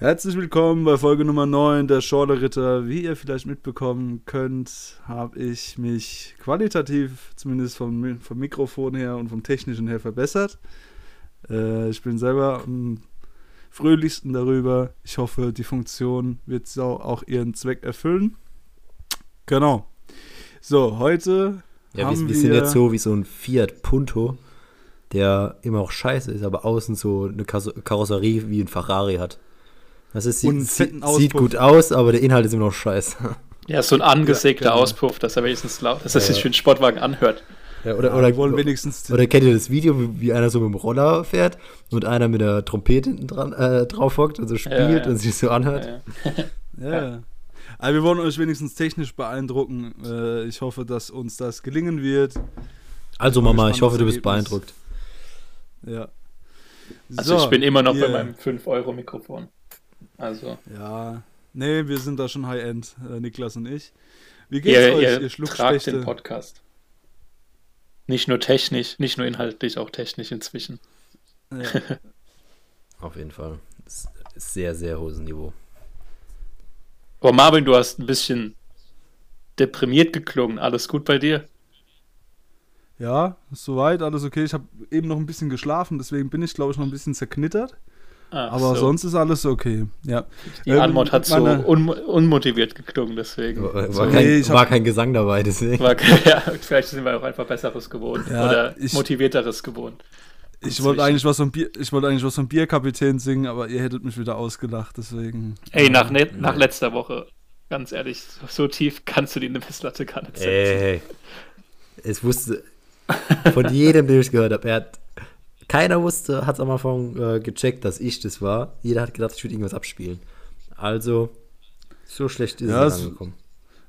Herzlich willkommen bei Folge Nummer 9 der Schorle Ritter. Wie ihr vielleicht mitbekommen könnt, habe ich mich qualitativ, zumindest vom, vom Mikrofon her und vom technischen her, verbessert. Äh, ich bin selber am fröhlichsten darüber. Ich hoffe, die Funktion wird auch ihren Zweck erfüllen. Genau. So, heute. Ja, wir, wir sind jetzt so wie so ein Fiat Punto, der immer auch scheiße ist, aber außen so eine Karosserie wie ein Ferrari hat. Das ist, sieht, sieht gut aus, aber der Inhalt ist immer noch scheiße. Ja, so ein angesägter ja, genau. Auspuff, dass er wenigstens laut, dass er sich ja. für einen Sportwagen anhört. Ja, oder, oder, wollen wenigstens oder kennt ihr das Video, wie, wie, einer so mit dem Roller fährt und einer mit der Trompete hinten dran, äh, drauf hockt und so spielt und sich so anhört? Ja, ja. Aber wir wollen euch wenigstens technisch beeindrucken. Äh, ich hoffe, dass uns das gelingen wird. Also Mama, ich hoffe, du bist beeindruckt. Ja. Also so, ich bin immer noch yeah. bei meinem 5-Euro-Mikrofon. Also. Ja, nee, wir sind da schon High-End, äh, Niklas und ich. Wie geht's ihr, euch, ihr, ihr tragt den Podcast. Nicht nur technisch, nicht nur inhaltlich, auch technisch inzwischen. Ja. Auf jeden Fall. Sehr, sehr hohes Niveau. Aber Marvin, du hast ein bisschen deprimiert geklungen. Alles gut bei dir? Ja, soweit, alles okay. Ich habe eben noch ein bisschen geschlafen, deswegen bin ich, glaube ich, noch ein bisschen zerknittert. Ach aber so. sonst ist alles okay. Ja. Die ähm, Anmod hat meine... so un unmotiviert geklungen, deswegen. War, war, kein, nee, war kein, Gesang dabei, deswegen. War, ja, vielleicht sind wir auch einfach Besseres gewohnt ja, oder ich, motivierteres gewohnt. Ich wollte eigentlich was vom Bier, ich wollte eigentlich was vom Bierkapitän singen, aber ihr hättet mich wieder ausgelacht, deswegen. Ey, nach, ne nach letzter Woche, ganz ehrlich, so tief kannst du die in eine Messlatte gar nicht setzen. Ey, es wusste von jedem, den ich gehört habe, er hat keiner wusste, hat es am Anfang äh, gecheckt, dass ich das war. Jeder hat gedacht, ich würde irgendwas abspielen. Also, so schlecht ist ja, es angekommen.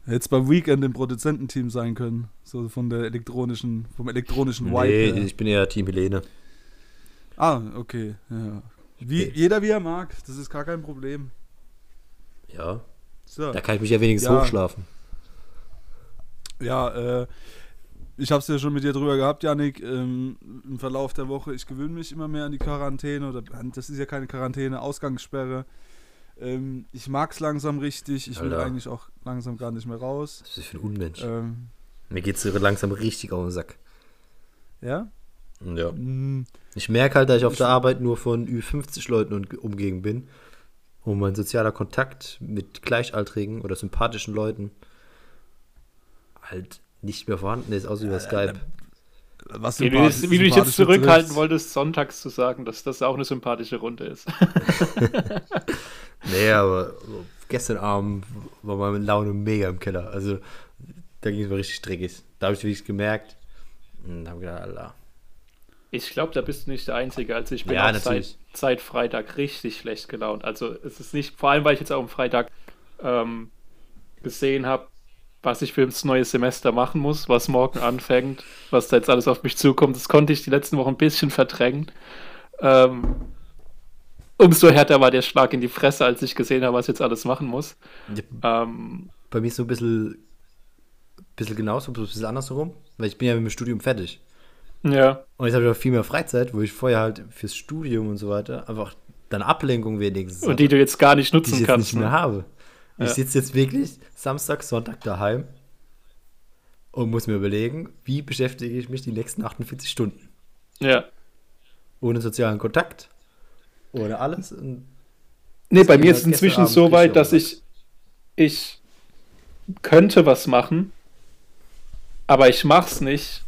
Hätte es beim Weekend im Produzententeam sein können. So von der elektronischen, vom elektronischen nee, Wipe. Nee, ich bin eher Team Helene. Ah, okay. Ja. Wie, okay. Jeder wie er mag, das ist gar kein Problem. Ja. So. Da kann ich mich ja wenigstens ja. hochschlafen. Ja, äh, ich habe es ja schon mit dir drüber gehabt, Janik, ähm, im Verlauf der Woche. Ich gewöhne mich immer mehr an die Quarantäne. Oder, das ist ja keine Quarantäne, Ausgangssperre. Ähm, ich mag es langsam richtig. Ich Alter. will eigentlich auch langsam gar nicht mehr raus. Was ist das für ein Unmensch? Ähm, Mir geht es langsam richtig auf den Sack. Ja? Ja. Mhm. Ich merke halt, dass ich auf der Arbeit nur von über 50 Leuten umgegen bin. Und mein sozialer Kontakt mit Gleichaltrigen oder sympathischen Leuten halt nicht mehr vorhanden ist, außer über Skype. Was wie, du, wie du dich jetzt zurückhalten triffst. wolltest, sonntags zu sagen, dass das auch eine sympathische Runde ist. nee, aber gestern Abend war meine Laune mega im Keller. Also da ging es mir richtig dreckig. Da habe ich wirklich gemerkt und habe gedacht, Allah. Ich glaube, da bist du nicht der Einzige. Also ich bin ja, auch seit, seit, Freitag richtig schlecht gelaunt. Also es ist nicht, vor allem weil ich jetzt auch am Freitag ähm, gesehen habe, was ich für das neue Semester machen muss, was morgen anfängt, was da jetzt alles auf mich zukommt. Das konnte ich die letzten Wochen ein bisschen verdrängen. Ähm, umso härter war der Schlag in die Fresse, als ich gesehen habe, was ich jetzt alles machen muss. Ja, ähm, bei mir ist so ein bisschen, bisschen genauso, ein bisschen andersherum, weil ich bin ja mit dem Studium fertig. Ja. Und jetzt habe ich auch viel mehr Freizeit, wo ich vorher halt fürs Studium und so weiter einfach dann Ablenkung wenigstens. Und die du jetzt gar nicht nutzen die ich kannst. Jetzt nicht mehr ne? habe. Ich ja. sitze jetzt wirklich Samstag, Sonntag daheim und muss mir überlegen, wie beschäftige ich mich die nächsten 48 Stunden. Ja. Ohne sozialen Kontakt, ohne alles. Und nee, bei mir ist es inzwischen so weit, dass ich, ich könnte was machen, aber ich mach's nicht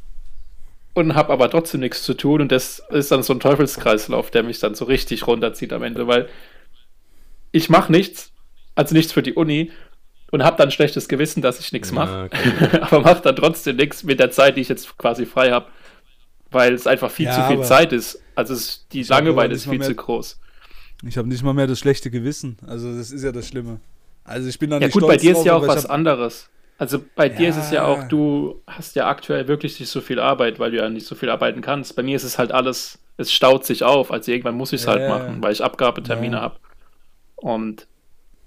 und habe aber trotzdem nichts zu tun und das ist dann so ein Teufelskreislauf, der mich dann so richtig runterzieht am Ende, weil ich mache nichts also nichts für die Uni und habe dann schlechtes Gewissen, dass ich nichts mache, okay. aber mache dann trotzdem nichts mit der Zeit, die ich jetzt quasi frei habe, weil es einfach viel ja, zu viel Zeit ist. Also es, die Langeweile ist viel mehr, zu groß. Ich habe nicht mal mehr das schlechte Gewissen. Also das ist ja das Schlimme. Also ich bin da ja, nicht gut, bei dir ist ja auch was anderes. Also bei ja. dir ist es ja auch, du hast ja aktuell wirklich nicht so viel Arbeit, weil du ja nicht so viel arbeiten kannst. Bei mir ist es halt alles, es staut sich auf. Also irgendwann muss ich es ja, halt machen, weil ich Abgabetermine habe. Und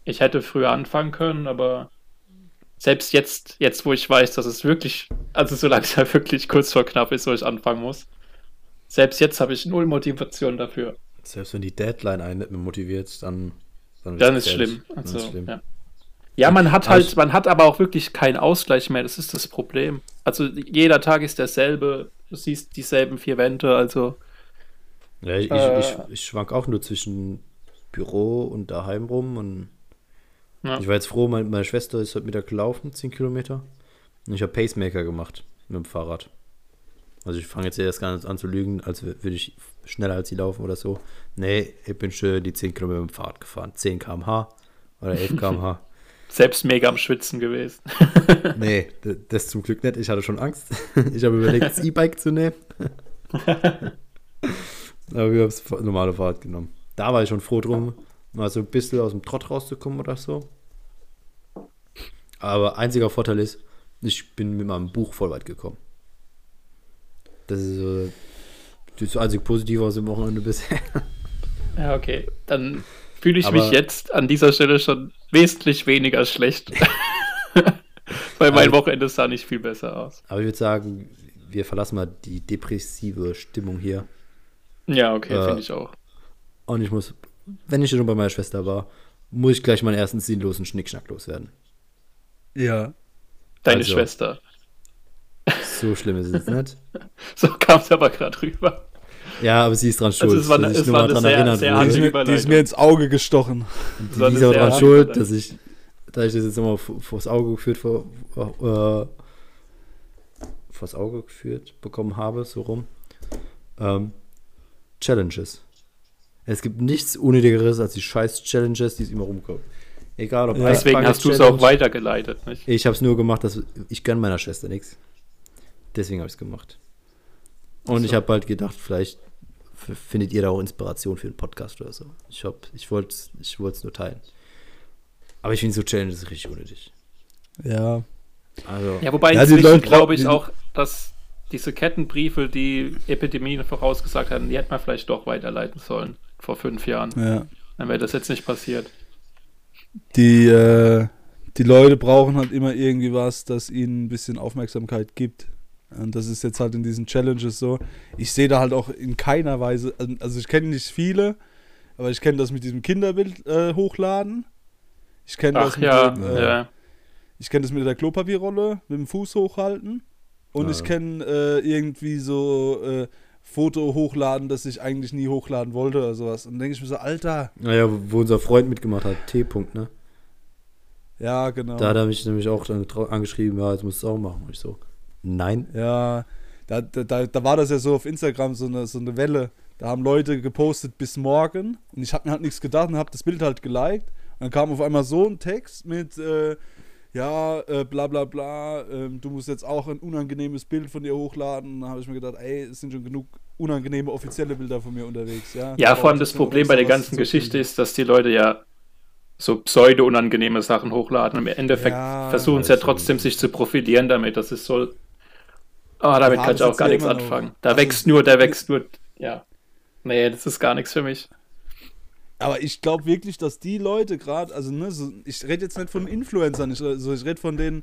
ich hätte früher anfangen können, aber selbst jetzt, jetzt wo ich weiß, dass es wirklich, also solange es ja wirklich kurz vor knapp ist, wo ich anfangen muss, selbst jetzt habe ich null Motivation dafür. Selbst wenn die Deadline einen nicht mehr motiviert, dann Dann, dann ist schlimm. Also, ist schlimm. Ja. ja. man hat halt, man hat aber auch wirklich keinen Ausgleich mehr. Das ist das Problem. Also jeder Tag ist derselbe. Du siehst dieselben vier Wände. Also ja, ich, äh, ich, ich, schwank auch nur zwischen Büro und daheim rum und ja. ich war jetzt froh, meine, meine Schwester ist heute Mittag gelaufen, 10 Kilometer. Und ich habe Pacemaker gemacht mit dem Fahrrad. Also ich fange jetzt erst gar nicht an zu lügen, als würde ich schneller als sie laufen oder so. Nee, ich bin schön die 10 Kilometer mit dem Fahrrad gefahren. 10 km/h oder 11 km/h. Selbst mega am Schwitzen gewesen. nee, das zum Glück nicht. Ich hatte schon Angst. Ich habe überlegt, das E-Bike zu nehmen. Aber wir haben das normale Fahrrad genommen. Da war ich schon froh drum, mal so ein bisschen aus dem Trott rauszukommen oder so. Aber einziger Vorteil ist, ich bin mit meinem Buch voll weit gekommen. Das ist so das einzig Positive aus dem Wochenende bisher. Ja, okay. Dann fühle ich Aber, mich jetzt an dieser Stelle schon wesentlich weniger schlecht. Weil mein also, Wochenende sah nicht viel besser aus. Aber ich würde sagen, wir verlassen mal die depressive Stimmung hier. Ja, okay, äh, finde ich auch. Und ich muss, wenn ich schon bei meiner Schwester war, muss ich gleich meinen ersten sinnlosen Schnickschnack loswerden. Ja. Deine also, Schwester. So schlimm ist es nicht. so kam es aber gerade rüber. Ja, aber sie ist dran schuld. Also es war, es war eine sehr, sehr die, ist die ist mir ins Auge gestochen. Die, die ist auch dran schuld, dass ich, da ich das jetzt nochmal vors Auge geführt, vor, äh, vors Auge geführt bekommen habe, so rum. Ähm, Challenges. Es gibt nichts Unnötigeres als die scheiß Challenges, die es immer rumkommen. Egal ob ja, Deswegen hast du es auch weitergeleitet, nicht? Ich habe es nur gemacht, dass ich gönne meiner Schwester nichts. Deswegen habe ich es gemacht. Und so. ich habe bald gedacht, vielleicht findet ihr da auch Inspiration für einen Podcast oder so. Ich, ich wollte es ich nur teilen. Aber ich finde so Challenges richtig unnötig. Ja. Also, ja, wobei ja, inzwischen glaube ich auch, dass diese Kettenbriefe, die Epidemien vorausgesagt hatten, die hätte man vielleicht doch weiterleiten sollen vor fünf Jahren. Ja. Dann wäre das jetzt nicht passiert. Die, äh, die Leute brauchen halt immer irgendwie was, das ihnen ein bisschen Aufmerksamkeit gibt. Und das ist jetzt halt in diesen Challenges so. Ich sehe da halt auch in keiner Weise, also ich kenne nicht viele, aber ich kenne das mit diesem Kinderbild äh, hochladen. Ich kenne das mit ja, dem, äh, ja. Ich kenne das mit der Klopapierrolle, mit dem Fuß hochhalten. Und ja. ich kenne äh, irgendwie so äh, Foto hochladen, das ich eigentlich nie hochladen wollte oder sowas. Und dann denke ich mir so, Alter. Naja, wo unser Freund mitgemacht hat, T. -Punkt, ne? Ja, genau. Da hat er mich nämlich auch dann angeschrieben, ja, jetzt musst du es auch machen. Und ich so, nein. Ja, da, da, da war das ja so auf Instagram so eine, so eine Welle. Da haben Leute gepostet bis morgen und ich habe mir halt nichts gedacht und habe das Bild halt geliked. Und dann kam auf einmal so ein Text mit, äh, ja, äh, bla bla bla, äh, du musst jetzt auch ein unangenehmes Bild von dir hochladen. Da habe ich mir gedacht, ey, es sind schon genug unangenehme offizielle Bilder von mir unterwegs. Ja, ja vor allem das Problem bei der ganzen Geschichte ist, dass die Leute ja so pseudo-unangenehme Sachen hochladen. Im Endeffekt ja, versuchen sie ja trotzdem, sich zu profilieren damit. Das ist so. Ah, oh, damit ja, kann ich auch gar nichts anfangen. Da also wächst nur, da wächst nur. Ja. Nee, das ist gar nichts für mich. Aber ich glaube wirklich, dass die Leute gerade, also ne, so, ich rede jetzt nicht von Influencern, ich, also ich rede von den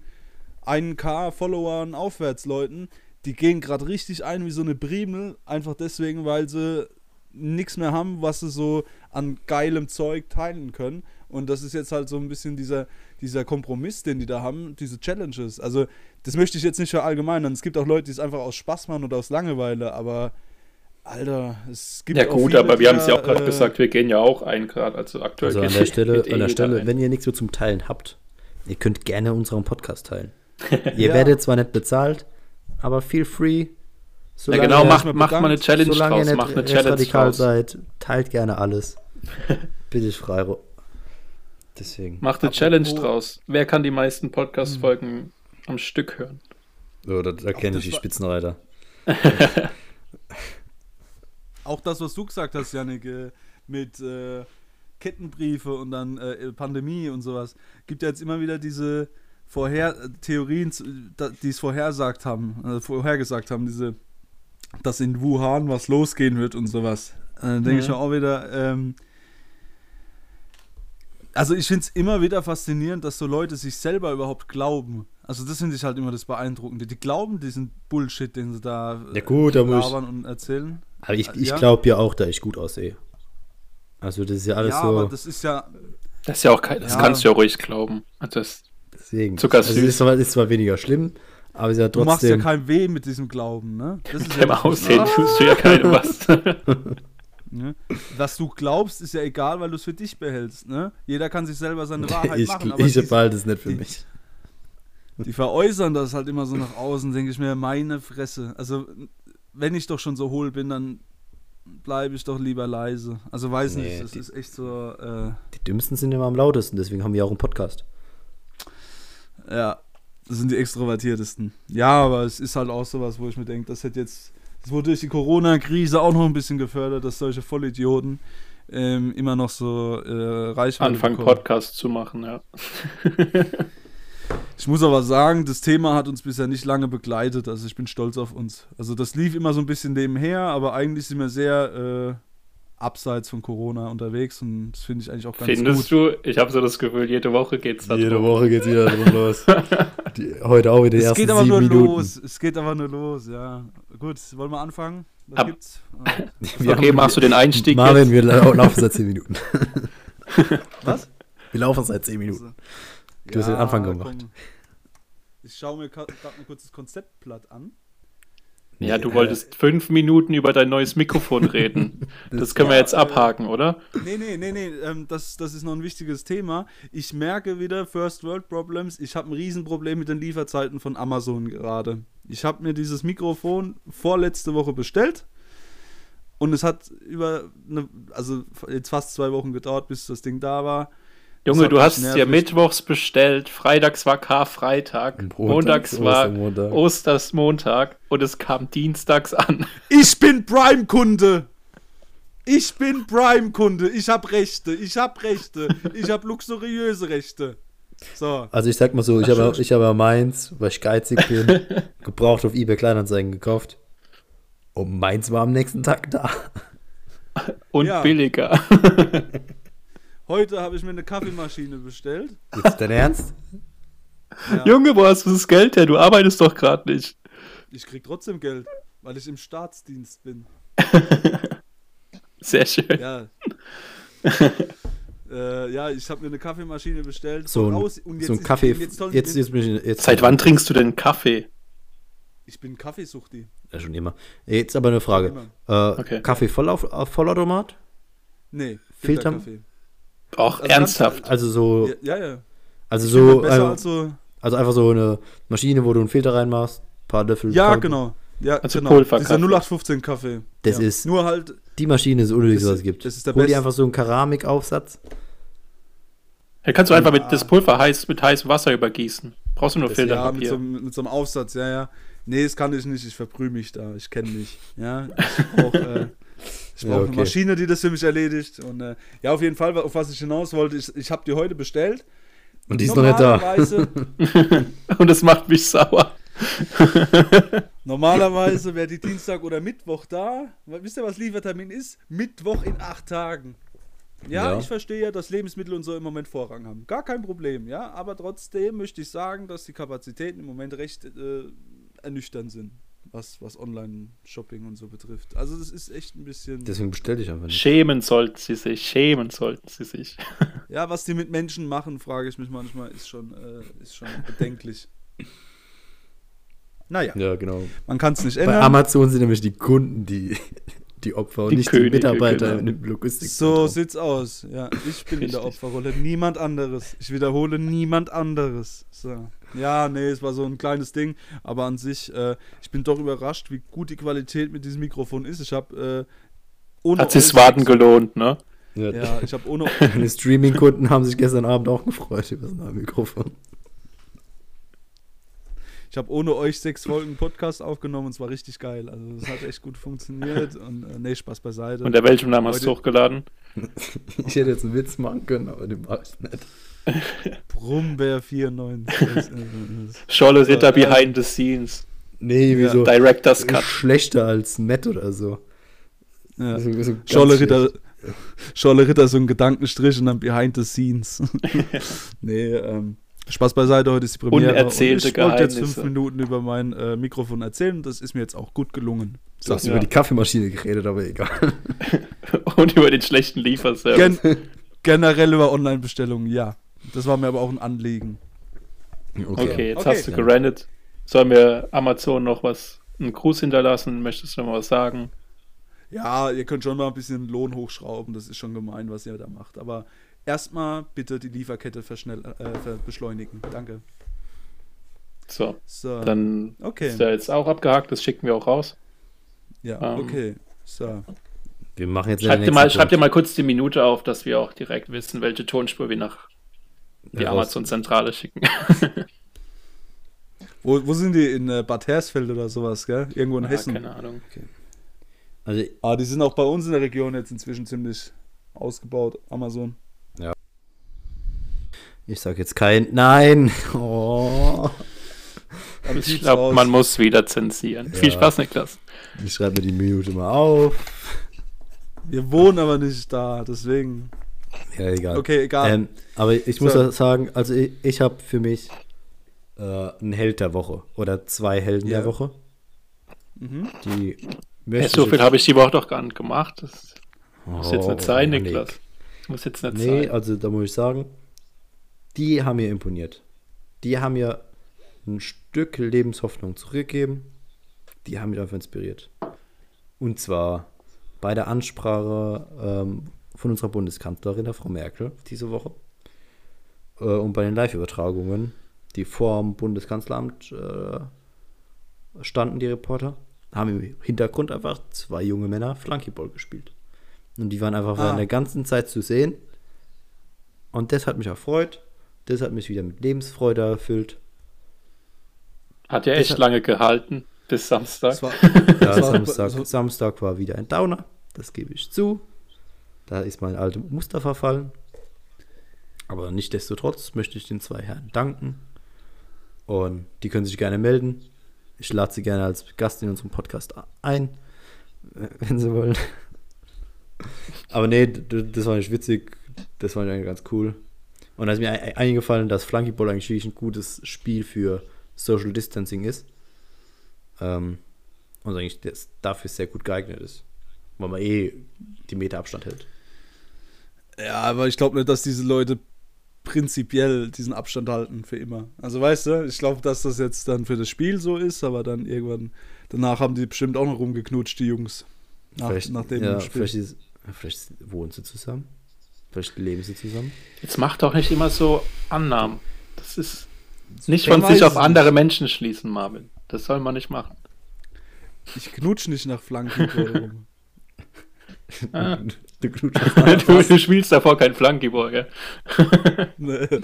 1K Followern aufwärts Leuten, die gehen gerade richtig ein wie so eine Primel, einfach deswegen, weil sie nichts mehr haben, was sie so an geilem Zeug teilen können. Und das ist jetzt halt so ein bisschen dieser, dieser Kompromiss, den die da haben, diese Challenges. Also, das möchte ich jetzt nicht verallgemeinern. Es gibt auch Leute, die es einfach aus Spaß machen oder aus Langeweile, aber Alter, es gibt Ja gut, viele, aber wir haben es ja auch gerade äh, gesagt, wir gehen ja auch ein Grad, also aktuell. Also an der Stelle, an der Stelle wenn ihr nichts so zum Teilen habt, ihr könnt gerne unseren Podcast teilen. ihr ja. werdet zwar nicht bezahlt, aber feel free. Ja genau, macht, macht mal eine Challenge solange draus, ihr macht eine Challenge radikal draus. seid, teilt gerne alles. Bitte ich frei. Deswegen. Macht eine Challenge draus. Wer kann die meisten Podcast-Folgen hm. am Stück hören? So, da, da kenne ich die Spitzenreiter. auch das, was du gesagt hast, Janik, äh, mit äh, Kettenbriefe und dann äh, Pandemie und sowas, gibt ja jetzt immer wieder diese Vorher Theorien, die es vorhersagt haben, äh, vorhergesagt haben, diese, dass in Wuhan was losgehen wird und sowas. Äh, dann denke mhm. ich mir auch wieder, ähm, also ich finde es immer wieder faszinierend, dass so Leute sich selber überhaupt glauben. Also das finde ich halt immer das Beeindruckende. Die glauben diesen Bullshit, den sie da ja gut, da labern und erzählen. Aber ich, ich ja. glaube ja auch, da ich gut aussehe. Also das ist ja alles ja, so. aber das ist ja. Das ist ja auch kein, das Ja. kannst du ja ruhig glauben. Also Das, Deswegen. Zuckersüß. Also ist zwar, ist zwar weniger schlimm, aber es ist ja Du machst ja trotzdem. keinem weh mit diesem Glauben, ne? Das ist mit dem das, was- Aussehen tust du ja keinem was. Ne? Was du glaubst, ist ja egal, weil du es für dich behältst. Ne? Jeder kann sich selber seine Wahrheit ich machen. ich, aber ich behalte es nicht für die- mich. die veräußern das halt immer so nach außen, denke ich mir, meine Fresse. Also, wenn ich doch schon so hohl bin, dann bleibe ich doch lieber leise. Also, weiß Nee, nicht, das die- ist echt so, äh, Die Dümmsten sind immer am lautesten, deswegen haben wir auch einen Podcast. ja, das sind die extrovertiertesten. Ja, aber es ist halt auch sowas, wo ich mir denke, das hätte jetzt, das wurde durch die Corona-Krise auch noch ein bisschen gefördert, dass solche Vollidioten ähm, immer noch so äh, Reichweite Anfang bekommen. Podcast zu machen, ja. Ich muss aber sagen, das Thema hat uns bisher nicht lange begleitet. Also ich bin stolz auf uns. Also das lief immer so ein bisschen nebenher, aber eigentlich sind wir sehr äh, abseits von Corona unterwegs und das finde ich eigentlich auch ganz Findest gut. du? Ich habe so das Gefühl, jede Woche geht's da Jede drum. Woche geht es wieder drum los. Die, heute auch wieder die Es ersten geht aber sieben nur Minuten. los. Es geht aber nur los, ja. Gut, wollen wir anfangen? Was Ab- gibt's? Wir Okay, haben- machst du den Einstieg Marvin, jetzt? wir lau- laufen seit 10 Minuten. Was? Wir laufen seit 10 Minuten. Du hast den Anfang gemacht. komm. Ich schaue mir gerade mal kurz das Konzeptblatt an. Ja, du Nee, wolltest fünf Minuten über dein neues Mikrofon reden. Das können wir jetzt abhaken, oder? Nee, nee, nee, nee, ähm, das, das ist noch ein wichtiges Thema. Ich merke wieder First World Problems. Ich habe ein Riesenproblem mit den Lieferzeiten von Amazon gerade. Ich habe mir dieses Mikrofon vorletzte Woche bestellt und es hat über, eine, also jetzt fast zwei Wochen gedauert, bis das Ding da war. Junge, du hast es ja mittwochs bestellt, freitags war Karfreitag, montags montags war Ostermontag. Ostersmontag und es kam dienstags an. Ich bin Prime-Kunde! Ich bin Prime-Kunde. Ich habe Rechte. Ich habe Rechte. Ich habe luxuriöse Rechte. So. Also ich sag mal so, ich habe ich habe ja meins, weil ich geizig bin, gebraucht auf eBay Kleinanzeigen gekauft. Und meins war am nächsten Tag da. Und Ja. billiger. Heute habe ich mir eine Kaffeemaschine bestellt. Ist dein Ernst? Ja. Junge, wo hast du das Geld her? Du arbeitest doch gerade nicht. Ich krieg trotzdem Geld, weil ich im Staatsdienst bin. Sehr schön. Ja. äh, ja, ich habe mir eine Kaffeemaschine bestellt. So ein, und so ein ist- Kaffee. Jetzt, soll- Jetzt, jetzt. Jetzt, Seit wann trinkst du denn Kaffee? Ich bin Kaffeesuchti. Ja, schon immer. Jetzt aber eine Frage. Äh, Okay. Kaffee voll auf, auf Vollautomat? Nee, Filter- Filterkaffee. Auch Also ernsthaft. Also so. Ja, ja. ja. Also so. besser als so. also einfach so eine Maschine, wo du einen Filter reinmachst, paar Löffel. Ja, Kaffee. genau. Ja, Also genau. Pulverkaffee. Dieser 0815 Kaffee. Das ja. ist- Nur halt, Die Maschine ist unnötig, was es gibt. das ist der Hol dir einfach so einen Keramikaufsatz. Da kannst du einfach mit das Pulver heiß, mit heißem Wasser übergießen. Brauchst du nur das, ja, mit so, einem- mit so einem Aufsatz, ja, ja. Nee, das kann ich nicht, ich verbrühe mich da, ich kenne mich. Ja, ich brauche äh, ich Ja, brauch okay. eine Maschine, die das für mich erledigt. Und äh, ja, auf jeden Fall, auf was ich hinaus wollte, ich, ich habe die heute bestellt. Und die ist noch nicht da. Normalerweise, Und es macht mich sauer. normalerweise wäre die Dienstag oder Mittwoch da. Wisst ihr, was Liefertermin ist? Mittwoch in acht Tagen. Ja, Ja. ich verstehe ja, dass Lebensmittel und so im Moment Vorrang haben. Gar kein Problem, ja. Aber trotzdem möchte ich sagen, dass die Kapazitäten im Moment recht äh, ernüchternd sind, was, was Online-Shopping und so betrifft. Also das ist echt ein bisschen. Deswegen bestell dich einfach nicht. Schämen sollten sie sich, schämen sollten sie sich. Ja, was die mit Menschen machen, frage ich mich manchmal, ist schon, äh, ist schon bedenklich. Naja, Ja, genau. man kann es nicht Bei ändern. Amazon sind nämlich die Kunden die, die Opfer und Die nicht Könige, die Mitarbeiter genau. im Logistik. So sieht's aus. Ja, ich bin in der Richtig. Opferrolle. Niemand anderes. Ich wiederhole niemand anderes. So. Ja, nee, es war so ein kleines Ding, aber an sich, äh, ich bin doch überrascht, wie gut die Qualität mit diesem Mikrofon ist. Ich habe äh, ohne Hat sich Warten gelohnt, ne? Ja. Ja, ich habe ohne Die Streaming-Kunden haben sich gestern Abend auch gefreut über das neue Mikrofon. Ich habe ohne euch sechs Folgen Podcast aufgenommen und es war richtig geil. Also das hat echt gut funktioniert und äh, nee, Spaß beiseite. Unter welchem Namen hast du hochgeladen? Ich hätte jetzt einen Witz machen können, aber den mach ich nicht. Brummbär 94. Das, äh, das- Scholle Ritter So, äh, behind the scenes. Nee, Ja. wieso? Director's Cut. Schlechter als Matt oder so. ja. So- so Scholle. Ritter, Scholle Ritter, so ein Gedankenstrich und dann behind the scenes. nee, ähm, Spaß beiseite, heute ist die Premiere. Unerzählte und ich wollte jetzt fünf Minuten über mein äh, Mikrofon erzählen und das ist mir jetzt auch gut gelungen. Du hast Ja. über die Kaffeemaschine geredet, aber egal. Und über den schlechten Lieferservice. Gen Generell über Online-Bestellungen, ja. Das war mir aber auch ein Anliegen. Okay, okay jetzt okay. hast du gerandet. Sollen wir Amazon noch was, einen Gruß hinterlassen? Möchtest du noch mal was sagen? Ja, ihr könnt schon mal ein bisschen Lohn hochschrauben. Das ist schon gemein, was ihr da macht. Aber erstmal bitte die Lieferkette verschnell, äh, beschleunigen. Danke. So, so. dann okay. ist der jetzt auch abgehakt. Das schicken wir auch raus. Ja, ähm, okay. So. Wir machen jetzt schreibt, dir mal, schreibt dir mal kurz die Minute auf, dass wir auch direkt wissen, welche Tonspur wir nach die Amazon-Zentrale schicken. wo, wo sind die? In äh, Bad Hersfeld oder sowas, gell? Irgendwo in ja, Hessen? Keine Ahnung. Okay. Also, ah, die sind auch bei uns in der Region jetzt inzwischen ziemlich ausgebaut, Amazon. Ja. Ich sag jetzt kein. Nein! Oh. ich glaube, man muss wieder zensieren. Ja. Viel Spaß, Niklas. Ich schreibe mir die Minute mal auf. Wir wohnen aber nicht da, deswegen. Ja, egal. Okay, egal. Ähm, aber ich muss so. sagen, also ich, ich habe für mich äh, einen Held der Woche oder zwei Helden ja. der Woche. Mhm. Die ja, so viel habe ich die Woche doch gar nicht gemacht. Das muss jetzt nicht sein, oh, Niklas. Muss jetzt nicht nee, sein. Nee, also da muss ich sagen, die haben mir imponiert. Die haben mir ein Stück Lebenshoffnung zurückgegeben. Die haben mich einfach inspiriert. Und zwar bei der Ansprache ähm, von unserer Bundeskanzlerin, der Frau Merkel, diese Woche. Äh, und bei den Live-Übertragungen, die vor dem Bundeskanzleramt äh, standen, die Reporter, haben im Hintergrund einfach zwei junge Männer Flunkyball gespielt. Und die waren einfach ah. während der ganzen Zeit zu sehen. Und das hat mich erfreut. Das hat mich wieder mit Lebensfreude erfüllt. Hat ja echt hat, lange gehalten, bis Samstag. War, ja, Samstag, Samstag war wieder ein Downer das gebe ich zu. Da ist mein altes Muster verfallen. Aber nichtdestotrotz möchte ich den zwei Herren danken. Und die können sich gerne melden. Ich lade sie gerne als Gast in unserem Podcast ein, wenn sie wollen. Aber nee, das war nicht witzig. Das war eigentlich ganz cool. Und da ist mir eingefallen, dass Flunkyball eigentlich ein gutes Spiel für Social Distancing ist. Ähm, und eigentlich dafür sehr gut geeignet ist weil man eh die Meter Abstand hält. Ja, aber ich glaube nicht, dass diese Leute prinzipiell diesen Abstand halten für immer. Also weißt du, ich glaube, dass das jetzt dann für das Spiel so ist, aber dann irgendwann danach haben die bestimmt auch noch rumgeknutscht, die Jungs. Nach, vielleicht, nach dem ja, Spiel. Vielleicht, ist, vielleicht wohnen sie zusammen. Vielleicht leben sie zusammen. Jetzt macht doch nicht immer so Annahmen. Das ist nicht von sich auf andere Menschen schließen, Marvin. Das soll man nicht machen. Ich knutsch nicht nach Flanken. Ah. Du, du, spielst davor kein Flunkyball, gell? nee.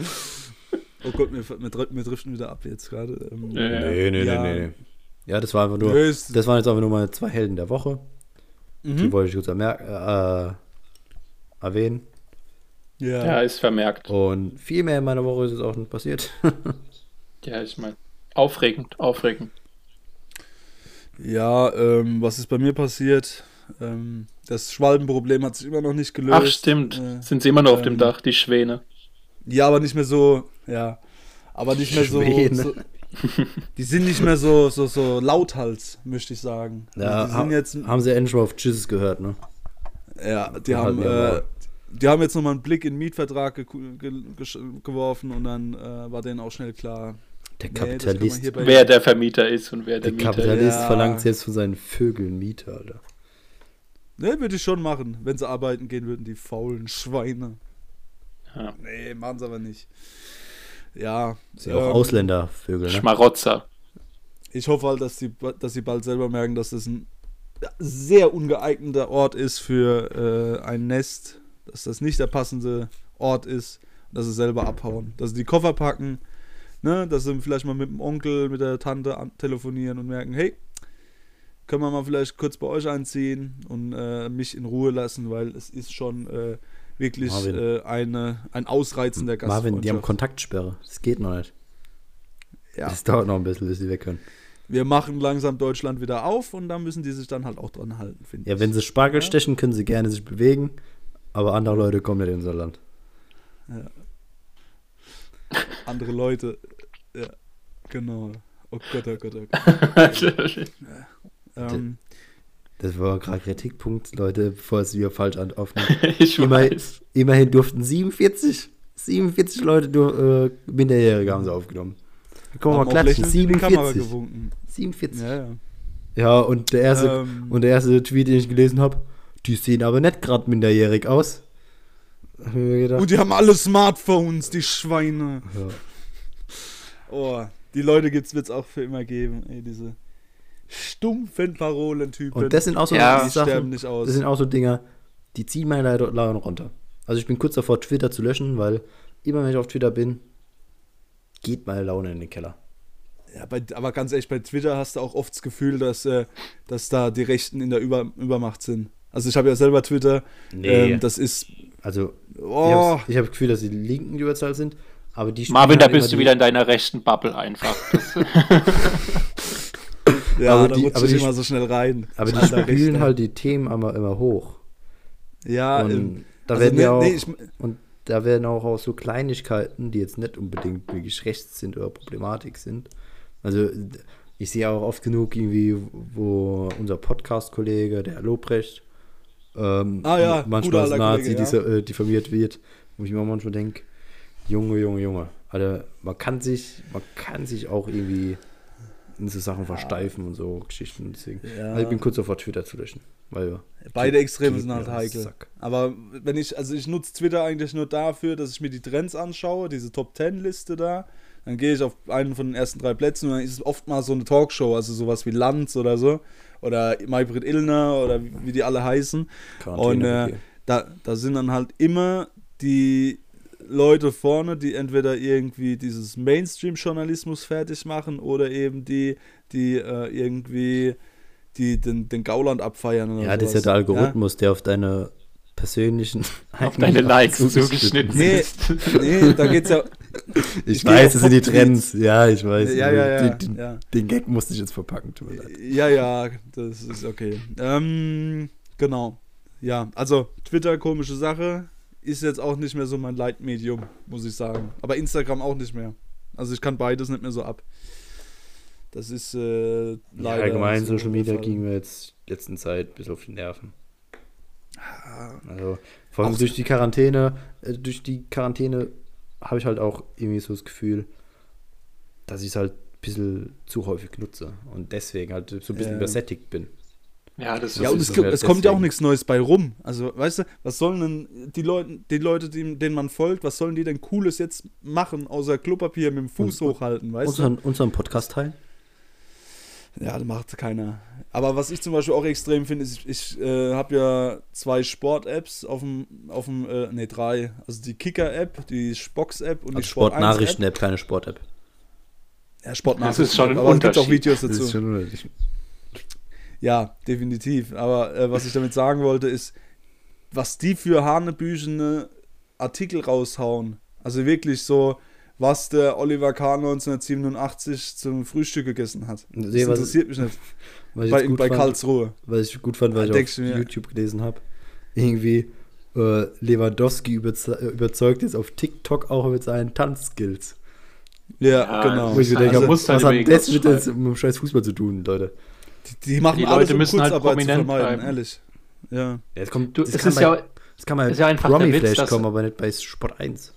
Oh Gott, wir, wir, wir driften wieder ab jetzt gerade. Ähm, nee, nee, ja. nee, nee. Ja, das war einfach nur, nee, das waren jetzt einfach nur mal zwei Helden der Woche. Mhm. Die wollte ich kurz äh, erwähnen. Ja. ja, ist vermerkt. Und viel mehr in meiner Woche ist es auch nicht passiert. ja, ich meine, aufregend, aufregend. Ja, ähm, was ist bei mir passiert? Ähm, das Schwalbenproblem hat sich immer noch nicht gelöst. Ach, stimmt. Äh, Sind sie immer noch auf dem ähm, Dach, die Schwäne. Ja, aber nicht mehr so, ja. Aber nicht mehr so, so Die sind nicht mehr so, so, so lauthals, möchte ich sagen. Ja, also haben, jetzt, haben sie endlich mal auf Jesus gehört, ne? Ja, die haben, äh, die haben jetzt nochmal einen Blick in den Mietvertrag ge ge geworfen und dann äh, war denen auch schnell klar. Der Kapitalist. Nee, wer der Vermieter ist und wer der, der Mieter Kapitalist ist. Kapitalist verlangt jetzt von seinen Vögeln Mieter, Alter. Ne, würde ich schon machen. Wenn sie arbeiten gehen würden, die faulen Schweine. Ja. Nee, machen sie aber nicht. Ja. Sie ähm, auch Ausländervögel, ne? Schmarotzer. Ich hoffe halt, dass sie, dass sie bald selber merken, dass das ein sehr ungeeigneter Ort ist für äh, ein Nest. Dass das nicht der passende Ort ist. Dass sie selber abhauen. Dass sie die Koffer packen. Ne, dass sie vielleicht mal mit dem Onkel, mit der Tante telefonieren und merken, hey, können wir mal vielleicht kurz bei euch einziehen und äh, mich in Ruhe lassen, weil es ist schon äh, wirklich äh, eine, ein Ausreizen der Gastfreundschaft. Marvin, die haben Kontaktsperre. Das geht noch nicht. Ja. Das dauert noch ein bisschen, bis sie weg können. Wir machen langsam Deutschland wieder auf und da müssen die sich dann halt auch dran halten, finde ich. Ja, wenn sie Spargel ja. stechen, können sie gerne sich bewegen, aber andere Leute kommen nicht in unser Land. Ja. andere Leute, ja, genau. Oh Gott, oh Gott, oh Gott. ja. Ähm, Das war gerade Kritikpunkt, Leute, bevor es wieder falsch aufnimmt. ich Immerhin, weiß. immerhin durften 47, 47 Leute, dur- äh, Minderjährige haben sie aufgenommen. Haben mal klatschen. lächelnd in die Kamera 47. gewunken. 47. Ja, ja. Ja, und der erste, Ähm. und der erste Tweet, den ich gelesen habe, die sehen aber nicht gerade minderjährig aus. Hab Und die haben alle Smartphones, die Schweine. ja. Oh, die Leute gibt's wird's auch für immer geben, ey, diese stumpfen Parolentypen. Und das sind auch so Ja, die Sachen, nicht aus. das sind auch so Dinger, die ziehen meine Leute Laune runter. Also ich bin kurz davor, Twitter zu löschen, weil immer wenn ich auf Twitter bin, geht meine Laune in den Keller. Ja, bei, aber ganz ehrlich, bei Twitter hast du auch oft das Gefühl, dass, äh, dass da die Rechten in der Über Übermacht sind. Also ich habe ja selber Twitter. Nee. Ähm, das ist. Also Oh, ich habe das Gefühl, dass die Linken die Überzahl sind, aber die Marvin, da bist du wieder in deiner rechten Bubble einfach. Ja, aber da die- aber die- immer so schnell rein. Aber die spielen halt die Themen immer, immer hoch. Ja, und ähm, da also werden nee, ja auch nee, ich, und da werden auch, auch so Kleinigkeiten, die jetzt nicht unbedingt wirklich rechts sind oder Problematik sind. Also ich sehe auch oft genug irgendwie, wo unser Podcast-Kollege, der Lobrecht, ähm, Ah ja, manchmal als Nazi Kollege, diese, äh, diffamiert wird, wo ich mir manchmal denke, Junge, Junge, Junge. Also man kann sich, man kann sich auch irgendwie so Sachen versteifen und so Geschichten. Deswegen. Ja. Also ich bin kurz davor, Twitter zu löschen. Weil Beide Extreme sind halt heikel. Sack. Aber wenn ich, also ich nutze Twitter eigentlich nur dafür, dass ich mir die Trends anschaue, diese Top Ten Liste da. Dann gehe ich auf einen von den ersten drei Plätzen und dann ist es oft mal so eine Talkshow, also sowas wie Lanz oder so. Oder Maybrit Illner oder wie, die alle heißen. Quarantäne, Und äh, da, da sind dann halt immer die Leute vorne, die entweder irgendwie dieses Mainstream-Journalismus fertig machen oder eben die, die äh, irgendwie die den, den Gauland abfeiern. Oder Ja, das ist ja sowas. der Algorithmus, der auf deine persönlichen auf deine Likes zugeschnitten Nee, ist. nee, da geht's ja. Ich Ich weiß, das sind die. Trends. Ja, ich weiß. Ja, ja, ja, Den, den, ja. den Gag musste ich jetzt verpacken, tut mir leid. Ja, ja, das ist okay. Ähm, genau. Ja, also Twitter, komische Sache. Ist jetzt auch nicht mehr so mein Leitmedium, muss ich sagen. Aber Instagram auch nicht mehr. Also ich kann beides nicht mehr so ab. Das ist äh, Ja, leider. allgemein so Social Media ging mir jetzt letzten Zeit ein bisschen auf die Nerven. Also, vor allem Auch- durch die Quarantäne, äh, durch die Quarantäne habe ich halt auch irgendwie so das Gefühl, dass ich es halt ein bisschen zu häufig nutze und deswegen halt so ein bisschen Ja. übersättigt bin. Ja, das Ja, ist und ist es, so ko- es kommt ja auch nichts Neues bei rum. Also, weißt du, was sollen denn die Leute, die Leute, denen man folgt, was sollen die denn Cooles jetzt machen, außer Klopapier mit dem Fuß Und- hochhalten, weißt Unseren, unseren Podcast teilen? du? Ja, das macht keiner. Aber was ich zum Beispiel auch extrem finde, ist, ich äh, habe ja zwei Sport-Apps auf dem, auf dem, äh, ne, drei. Also die Kicker-App, die Spox-App und Also die Sport 1 App. Sportnachrichten-App, keine Sport-App. Ja, Sportnachrichten. Das ist schon ein aber es gibt auch. Videos dazu. schon unterschiedlich. Ja, definitiv. Aber äh, was ich damit sagen wollte, ist, was die für hanebüchene Artikel raushauen. Also wirklich so, was der Oliver Kahn 1987 zum Frühstück gegessen hat. Das Nee, was- interessiert mich nicht. Was ich Bei, bei fand- Karlsruhe. Was ich gut fand, weil ich auf mir- YouTube gelesen habe, irgendwie äh, Lewandowski überze überzeugt jetzt auf TikTok auch mit seinen Tanzskills. Ja, Ja, genau. Wo ich Also denke, muss halt was hat das mit dem scheiß Fußball zu tun, Leute? Die, die machen Die alles, Leute um müssen halt prominent bleiben. ehrlich. Ja. Ja, jetzt kommt, Du, das, es kann ist bei, ja, das kann bei ist ja einfach der Witz, dass- kommen, aber nicht bei Sport 1.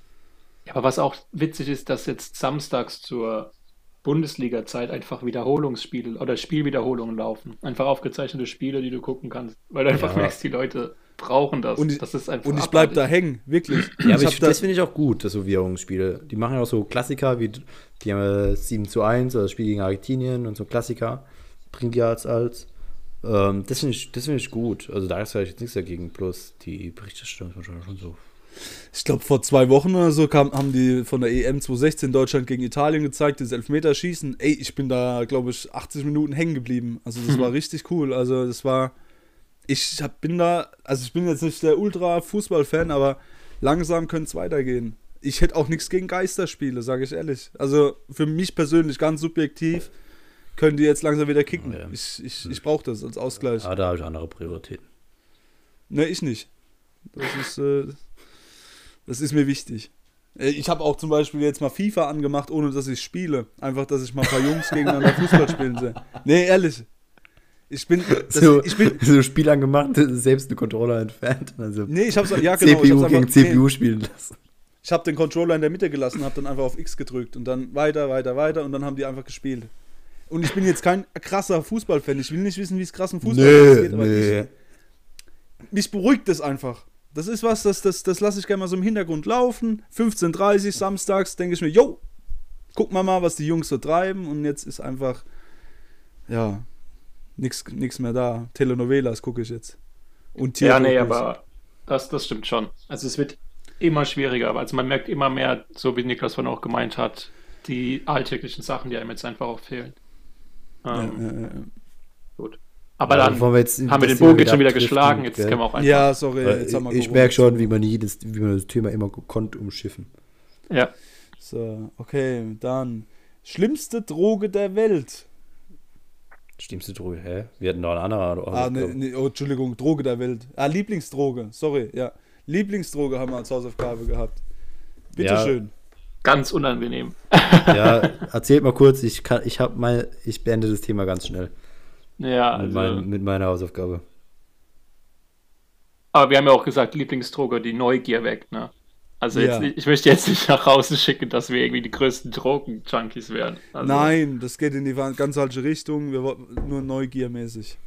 Ja, aber was auch witzig ist, dass jetzt samstags zur Bundesliga-Zeit einfach Wiederholungsspiele oder Spielwiederholungen laufen. Einfach aufgezeichnete Spiele, die du gucken kannst. Weil du einfach Ja. merkst, die Leute brauchen das. Und ich, das ist einfach und ich bleib da hängen, wirklich. Ja, aber ich, da, das finde ich auch gut, das so Währungsspiele. Die machen ja auch so Klassiker, wie die haben ja 7 zu 1, oder das Spiel gegen Argentinien und so Klassiker. Bringt die als als. Ähm, das finde ich, das find ich gut. Also da ist ja jetzt nichts dagegen, bloß die Berichterstattung ist manchmal schon so. Ich glaube, vor zwei Wochen oder so kam, haben die von der EM 2016 Deutschland gegen Italien gezeigt, das Elfmeterschießen. Ey, ich bin da, glaube ich, 80 Minuten hängen geblieben. Also, das war richtig cool. Also, das war. Ich hab, bin da, also ich bin jetzt nicht der Ultra-Fußball-Fan, aber langsam könnte es weitergehen. Ich hätte auch nichts gegen Geisterspiele, sage ich ehrlich. Also für mich persönlich, ganz subjektiv, können die jetzt langsam wieder kicken. Ja. Ich, ich, ich brauche das als Ausgleich. Aber da habe ich andere Prioritäten. Ne, ich nicht. Das ist, äh, das ist mir wichtig. Äh, Ich habe auch zum Beispiel jetzt mal FIFA angemacht, ohne dass ich spiele. Einfach, dass ich mal ein paar Jungs gegeneinander Fußball spielen sehe. Nee, ehrlich. Ich bin, das, so, ich bin, so Spiel angemacht, selbst eine Controller entfernt. Also nee, ich hab's, ja genau. CPU ich hab's gegen einfach, CPU nee, spielen lassen. ich habe den Controller in der Mitte gelassen, habe dann einfach auf X gedrückt und dann weiter, weiter, weiter und dann haben die einfach gespielt. Und ich bin jetzt kein krasser Fußballfan. Ich will nicht wissen, wie es krassen Fußball Nee, geht, aber nee. ich, mich beruhigt das einfach. Das ist was, das, das, das lasse ich gerne mal so im Hintergrund laufen. 15.30 Uhr samstags denke ich mir, yo, guck mal mal, was die Jungs so treiben. Und jetzt ist einfach, ja, nichts mehr da. Telenovelas gucke ich jetzt. Und Ja, nee, aber das, das stimmt schon. Also es wird immer schwieriger. Also man merkt immer mehr, so wie Niklas von auch gemeint hat, die alltäglichen Sachen, die einem jetzt einfach auch fehlen. Ja, Ähm, ja, ja. Gut. Aber Ja, dann wir jetzt haben wir den Bogen jetzt schon wieder geschlagen. Jetzt gell? können wir auch einfach. ja, sorry, jetzt haben wir ich merke schon, wie man jedes, wie man das Thema immer gekonnt umschiffen. Ja. So, okay, dann. Schlimmste Droge der Welt. Du drüber? Hä? Wir hatten noch eine andere. Ah, ne, ne, oh, Entschuldigung, Droge der Welt. Ah, Lieblingsdroge, sorry, ja. Lieblingsdroge haben wir als Hausaufgabe gehabt. Bitteschön. Ganz unangenehm. Ja, erzählt mal kurz, ich, kann, ich, hab mal, ich beende das Thema ganz schnell Ja, mit, also, mein, mit meiner Hausaufgabe. aber wir haben ja auch gesagt, Lieblingsdroge, die Neugier weg, ne? Also Ja. jetzt, ich möchte jetzt nicht nach außen schicken, dass wir irgendwie die größten Drogen-Junkies wären. Also, Nein, das geht in die ganz falsche Richtung. Wir wollten nur neugiermäßig.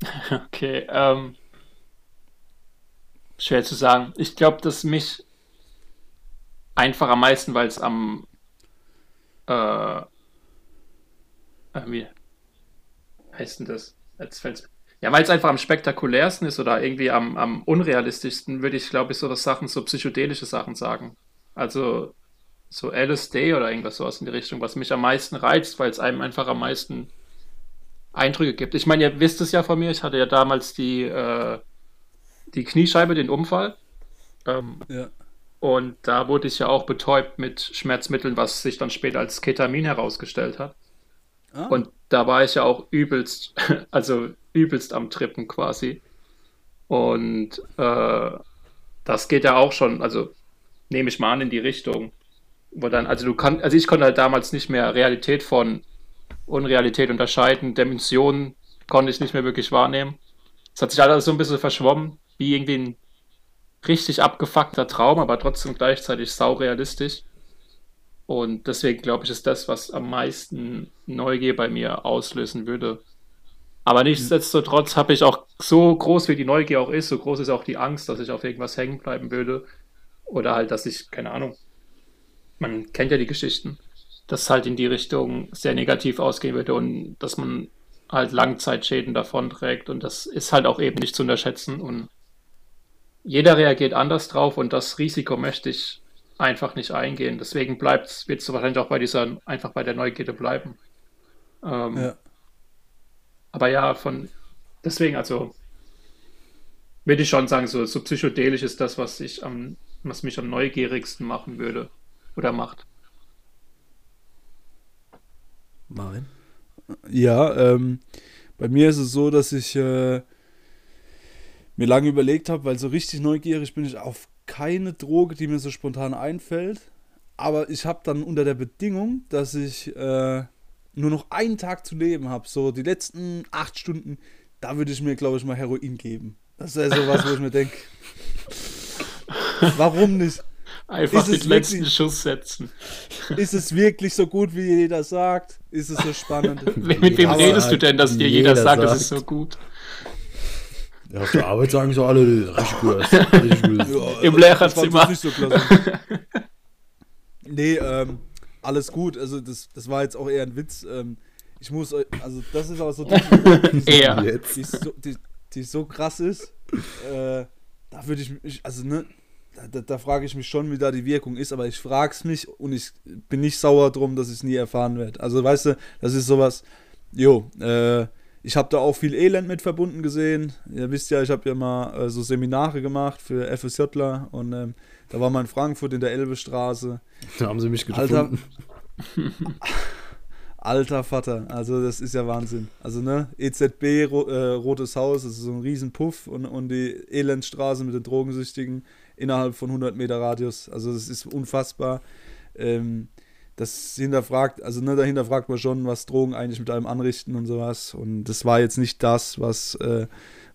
Okay, ähm, schwer zu sagen. Ich glaube, dass mich einfach am meisten, weil es am äh, wie heißt denn das? Jetzt fällt's, ja, weil es einfach am spektakulärsten ist oder irgendwie am, am unrealistischsten, würde ich, glaube ich, so das Sachen, so psychedelische Sachen sagen. Also so LSD oder irgendwas sowas in die Richtung, was mich am meisten reizt, weil es einem einfach am meisten Eindrücke gibt. Ich meine, ihr wisst es ja von mir, ich hatte ja damals die, äh, die Kniescheibe, den Unfall. Ähm, Ja. Und da wurde ich ja auch betäubt mit Schmerzmitteln, was sich dann später als Ketamin herausgestellt hat. Ah, Und da war ich ja auch übelst, also übelst am Trippen quasi. Und äh, das geht ja auch schon, also nehme ich mal an in die Richtung, wo dann, also du kannst, also ich konnte halt damals nicht mehr Realität von Unrealität unterscheiden, Dimensionen konnte ich nicht mehr wirklich wahrnehmen. Es hat sich alles so ein bisschen verschwommen, wie irgendwie ein richtig abgefuckter Traum, aber trotzdem gleichzeitig saurealistisch. Und deswegen glaube ich, ist das, was am meisten Neugier bei mir auslösen würde. Aber nichtsdestotrotz habe ich auch so groß wie die Neugier auch ist, so groß ist auch die Angst, dass ich auf irgendwas hängen bleiben würde. Oder halt, dass ich, keine Ahnung, man kennt ja die Geschichten, dass halt in die Richtung sehr negativ ausgehen würde und dass man halt Langzeitschäden davonträgt. Und das ist halt auch eben nicht zu unterschätzen. Und jeder reagiert anders drauf und das Risiko möchte ich einfach nicht eingehen. Deswegen bleibt wird es wahrscheinlich auch bei dieser, einfach bei der Neugierde bleiben. Ähm, ja. Aber ja, von deswegen, also würde ich schon sagen, so, so psychedelisch ist das, was ich am, was mich am neugierigsten machen würde oder macht. Marvin? Ja, ähm, bei mir ist es so, dass ich äh, mir lange überlegt habe, weil so richtig neugierig bin ich auf keine Droge, die mir so spontan einfällt. Aber ich habe dann unter der Bedingung, dass ich äh, nur noch einen Tag zu leben habe, so die letzten acht Stunden, da würde ich mir, glaube ich, mal Heroin geben. Das wäre so was, wo ich mir denke, warum nicht? Einfach Ist es den letzten wirklich- Schuss setzen. Ist es wirklich so gut, wie jeder sagt? Ist es so spannend? Mit wem redest du denn, dass dir jeder jeder sagt, das sagt. ist so gut? Ja, auf der Arbeit sagen so alle, richtig gut. Richtig gut. Ja, Im ich Lehrerzimmer. nicht so klasse. nee, ähm, alles gut. Also das, das war jetzt auch eher ein Witz. Ähm, ich muss, also das ist auch so, die, die. Jetzt. die, so, die, die so krass ist. Äh, da würde ich mich, also ne, da, da, da frage ich mich schon, wie da die Wirkung ist, aber ich frage es mich und ich bin nicht sauer drum, dass ich es nie erfahren werde. Also weißt du, das ist sowas, jo, äh, ich habe da auch viel Elend mit verbunden gesehen. Ihr wisst ja, ich habe ja mal äh, so Seminare gemacht für FSJler und ähm, da war mal in Frankfurt in der Elbestraße. Da haben sie mich Alter, gefunden. alter Vater, also das ist ja Wahnsinn. Also ne, EZB, äh, Rotes Haus, das ist so ein Riesenpuff und, und die Elendstraße mit den Drogensüchtigen innerhalb von 100 Meter Radius. Also das ist unfassbar. Ähm, das hinterfragt, also ne, da hinterfragt man schon, was Drogen eigentlich mit einem anrichten und sowas. Und das war jetzt nicht das, was, äh,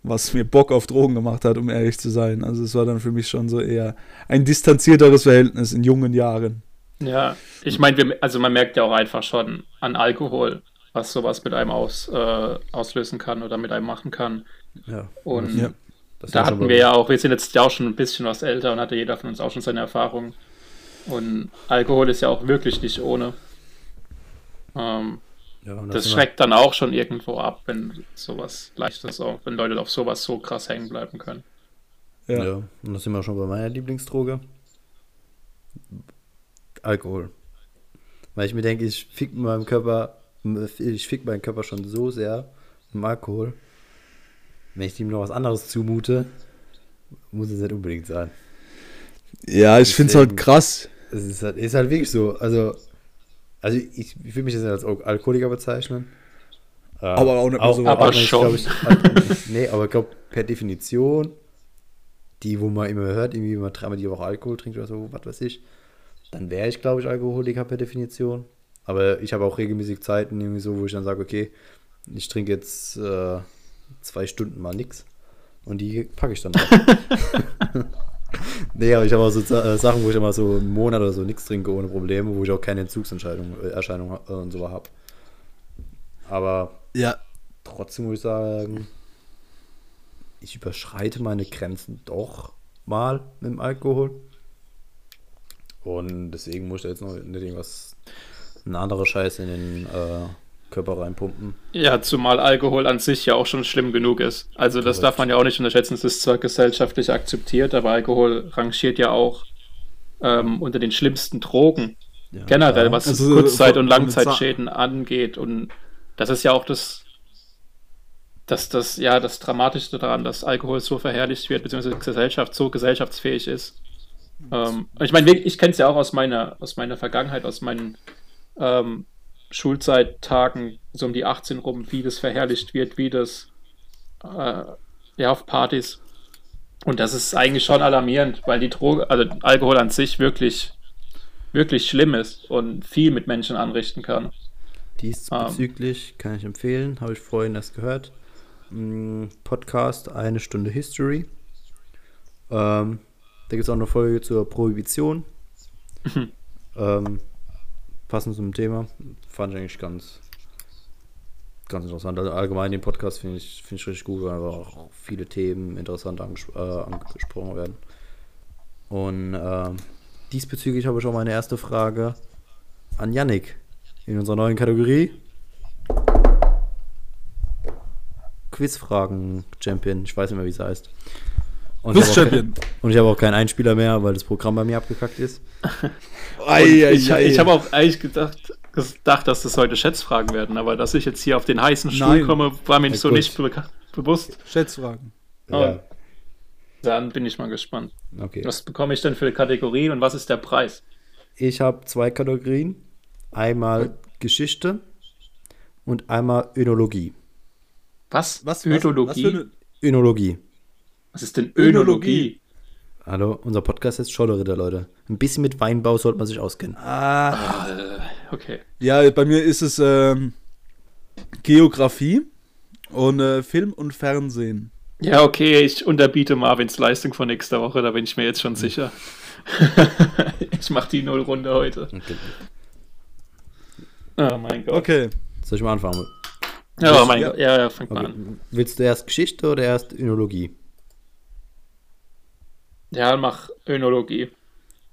was mir Bock auf Drogen gemacht hat, um ehrlich zu sein. Also es war dann für mich schon so eher ein distanzierteres Verhältnis in jungen Jahren. Ja, ich meine, also man merkt ja auch einfach schon an Alkohol, was sowas mit einem aus, äh, auslösen kann oder mit einem machen kann. Ja. Und ja. da hatten wir ja auch, wir sind jetzt ja auch schon ein bisschen was älter und hatte jeder von uns auch schon seine Erfahrungen. Und Alkohol ist ja auch wirklich nicht ohne. Ähm, ja, das, das schreckt dann auch schon irgendwo ab, wenn sowas leichtes auch, wenn Leute auf sowas so krass hängen bleiben können. Ja. ja, und das sind wir schon bei meiner Lieblingsdroge. Alkohol. Weil ich mir denke, ich fick meinem Körper, ich fick meinen Körper schon so sehr im Alkohol. Wenn ich ihm noch was anderes zumute, muss es nicht unbedingt sein. Ja, ich finde es halt krass. Es ist halt, ist halt wirklich so. Also, also ich, ich will mich jetzt nicht als Alkoholiker bezeichnen. Aber auch nicht mehr so. Aber auch nicht, schon. Ich, nee, aber ich glaube, per Definition, die, wo man immer hört, irgendwie, wenn man dreimal die Woche Alkohol trinkt oder so, was weiß ich, dann wäre ich, glaube ich, Alkoholiker per Definition. Aber ich habe auch regelmäßig Zeiten, irgendwie so, wo ich dann sage, okay, ich trinke jetzt äh, zwei Stunden mal nichts. Und die packe ich dann auch. nee, aber ich habe auch so äh, Sachen, wo ich immer so einen Monat oder so nichts trinke ohne Probleme, wo ich auch keine Entzugserscheinungen äh, und so habe. Aber ja. trotzdem muss ich sagen, ich überschreite meine Grenzen doch mal mit dem Alkohol. Und deswegen muss ich jetzt noch nicht irgendwas, ein anderer Scheiß in den äh, Körper reinpumpen. Ja, zumal Alkohol an sich ja auch schon schlimm genug ist. Also das Korrekt. darf man ja auch nicht unterschätzen. Es ist zwar gesellschaftlich akzeptiert, aber Alkohol rangiert ja auch ähm, unter den schlimmsten Drogen. Ja, generell, was also, Kurzzeit- und Langzeitschäden angeht. Und das ist ja auch das, das, das, ja, das Dramatischste daran, dass Alkohol so verherrlicht wird, beziehungsweise Gesellschaft so gesellschaftsfähig ist. Ähm, ich meine, ich kenne es ja auch aus meiner, aus meiner Vergangenheit, aus meinen ähm, Schulzeittagen, so um die 18 rum, wie das verherrlicht wird, wie das äh, ja auf Partys. Und das ist eigentlich schon alarmierend, weil die Droge, also Alkohol an sich wirklich, wirklich schlimm ist und viel mit Menschen anrichten kann. Diesbezüglich ähm, kann ich empfehlen, habe ich vorhin erst gehört. Mm, Podcast Eine Stunde History. Ähm, da gibt es auch eine Folge zur Prohibition. Mhm. ähm, passend zum Thema. Fand ich eigentlich ganz, ganz interessant. Also allgemein den Podcast finde ich, find ich richtig gut, weil auch viele Themen interessant angesp äh, angesprochen werden. Und äh, diesbezüglich habe ich auch meine erste Frage an Yannick in unserer neuen Kategorie. Quizfragen Champion. Ich weiß nicht mehr, wie es heißt. Und ich, kein, und ich habe auch keinen Einspieler mehr, weil das Programm bei mir abgekackt ist. ei, ei, ich, ich habe auch eigentlich gedacht, gedacht, dass das heute Schätzfragen werden, aber dass ich jetzt hier auf den heißen Stuhl Nein. komme, war mir ja, so gut. nicht be bewusst. Schätzfragen. Oh. Ja. Dann bin ich mal gespannt. Okay. Was bekomme ich denn für Kategorien und was ist der Preis? Ich habe zwei Kategorien. Einmal Geschichte und einmal Önologie. Was? Was? Önologie? Was, was Önologie. Was ist denn Önologie? Hallo, unser Podcast ist Scholleritter, Leute. Ein bisschen mit Weinbau sollte man sich auskennen. Ah, ah okay. Ja, bei mir ist es ähm, Geografie und äh, Film und Fernsehen. Ja, okay, ich unterbiete Marvins Leistung von nächster Woche, da bin ich mir jetzt schon sicher. ich mach die Nullrunde heute. Okay. Oh mein Gott. Okay. Soll ich mal anfangen? Ja, mein ja. Gott. Ja, ja, fang okay. mal an. Willst du erst Geschichte oder erst Önologie? Ja, mach Önologie.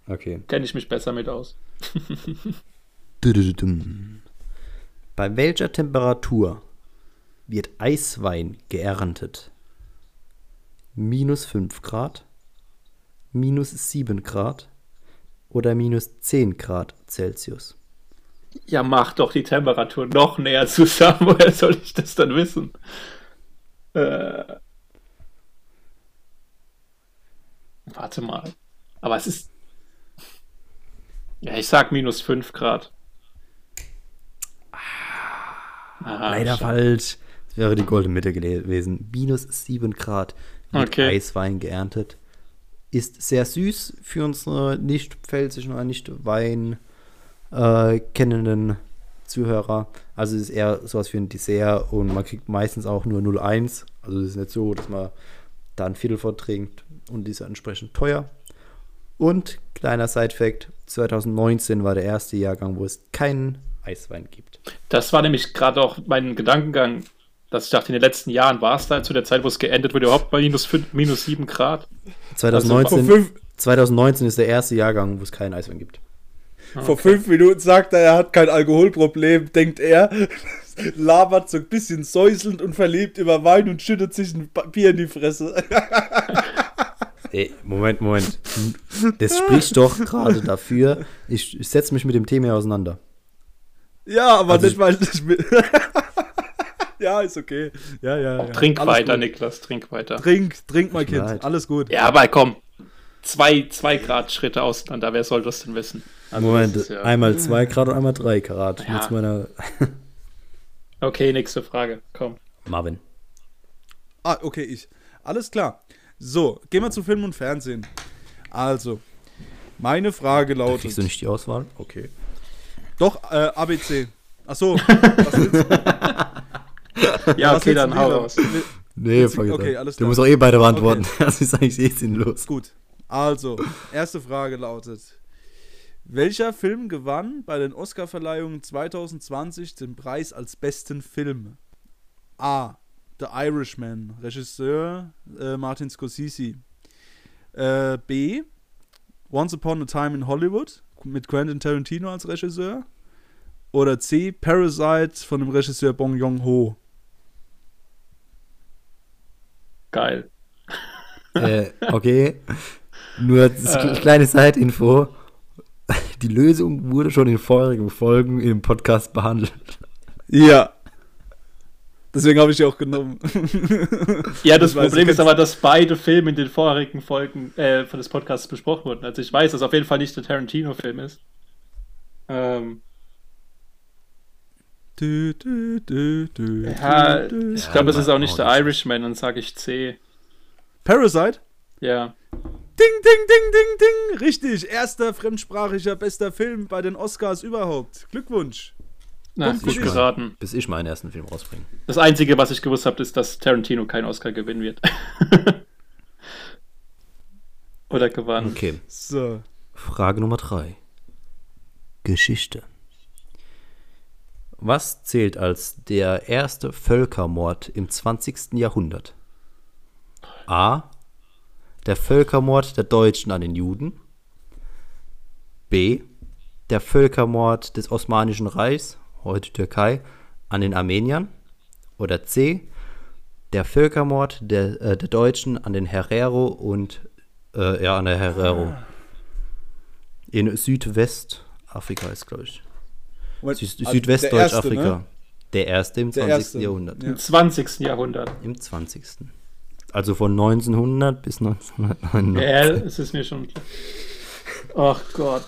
Okay. Kenne ich mich besser mit aus. Bei welcher Temperatur wird Eiswein geerntet? Minus 5 Grad, minus 7 Grad oder minus 10 Grad Celsius? Ja, mach doch die Temperatur noch näher zusammen. Woher soll ich das dann wissen? Äh, Warte mal. Aber es ist. Ja, ich sag minus 5 Grad. Ah, Leider schade. falsch. Das wäre die goldene Mitte gewesen. Minus 7 Grad mit okay. Eiswein geerntet. Ist sehr süß für unsere nicht pfälzischen oder nicht Wein äh, kennenden Zuhörer. Also es ist eher sowas wie ein Dessert und man kriegt meistens auch nur 0,1. Also es ist nicht so, dass man da ein Viertel vortrinkt und die ist entsprechend teuer. Und kleiner Side-Fact: 2019 war der erste Jahrgang, wo es keinen Eiswein gibt. Das war nämlich gerade auch mein Gedankengang, dass ich dachte, in den letzten Jahren war es da zu der Zeit, wo es geendet wurde, überhaupt bei minus, 5, minus 7 Grad. 2019, Also, 2019 ist der erste Jahrgang, wo es keinen Eiswein gibt. Vor fünf Minuten sagt er, er hat kein Alkoholproblem, denkt er, labert so ein bisschen säuselnd und verliebt über Wein und schüttet sich ein Bier in die Fresse. Ey, Moment, Moment. Das spricht doch gerade dafür. Ich, ich setze mich mit dem Thema auseinander. Ja, aber Also nicht, weil ich will. ja, ist okay. Ja, ja. ja. Trink Alles weiter, gut. Niklas, trink weiter. Trink, trink, mir Kind. leid. Alles gut. Ja, aber komm. Zwei, zwei Grad Schritte auseinander, wer soll das denn wissen? Also, Moment, ja- einmal 2 Grad und einmal 3 Grad. Ja. Mit meiner Okay, nächste Frage, komm. Marvin. Ah, okay, ich. Alles klar. So, gehen wir zu Film und Fernsehen. Also, meine Frage lautet. kriegst du nicht die Auswahl? Okay. Doch, äh, ABC. Achso, was willst du? Ja, was okay, dann du hau raus. Nee, vergiss okay, alles Du klar. musst auch eh beide beantworten. Das ist eigentlich eh sinnlos. Gut. Also, erste Frage lautet: Welcher Film gewann bei den Oscarverleihungen 2020 den Preis als besten Film? A. The Irishman, Regisseur äh, Martin Scorsese. Äh, B. Once Upon a Time in Hollywood mit Quentin Tarantino als Regisseur. Oder C. Parasite von dem Regisseur Bong Joon-ho. Geil. äh, okay. Nur das kleine Side-Info. Die Lösung wurde schon in vorherigen Folgen im Podcast behandelt. Ja. Deswegen habe ich die auch genommen. Ja, das Ich Problem ist aber, dass beide Filme in den vorherigen Folgen äh, von des Podcasts besprochen wurden. Also ich weiß, dass auf jeden Fall nicht der Tarantino-Film ist. Ähm, Du, du, du, du, ja, du, du. ich glaube, es ist auch nicht der Irishman, dann sage ich C. Parasite? Ja. Ding, ding, ding, ding, ding. Richtig. Erster fremdsprachiger bester Film bei den Oscars überhaupt. Glückwunsch. Na, gut dich. geraten. Bis ich meinen ersten Film rausbringe. Das Einzige, was ich gewusst habe, ist, dass Tarantino keinen Oscar gewinnen wird. Oder gewann. Okay. So. Frage Nummer 3. Geschichte. Was zählt als der erste Völkermord im 20. Jahrhundert? A. Der Völkermord der Deutschen an den Juden. B. Der Völkermord des Osmanischen Reichs, heute Türkei, an den Armeniern. Oder C. Der Völkermord der, äh, der Deutschen an den Herero und äh, ja, an der Herero. In Südwestafrika ist, glaube ich. Moment, Sü also der Südwestdeutschafrika. erste, ne? Der erste im Der 20. erste, Jahrhundert. ja. Im 20. Jahrhundert. Im 20. Also von 1900 bis 1999. Ja, es ist mir schon klar. Ach Gott.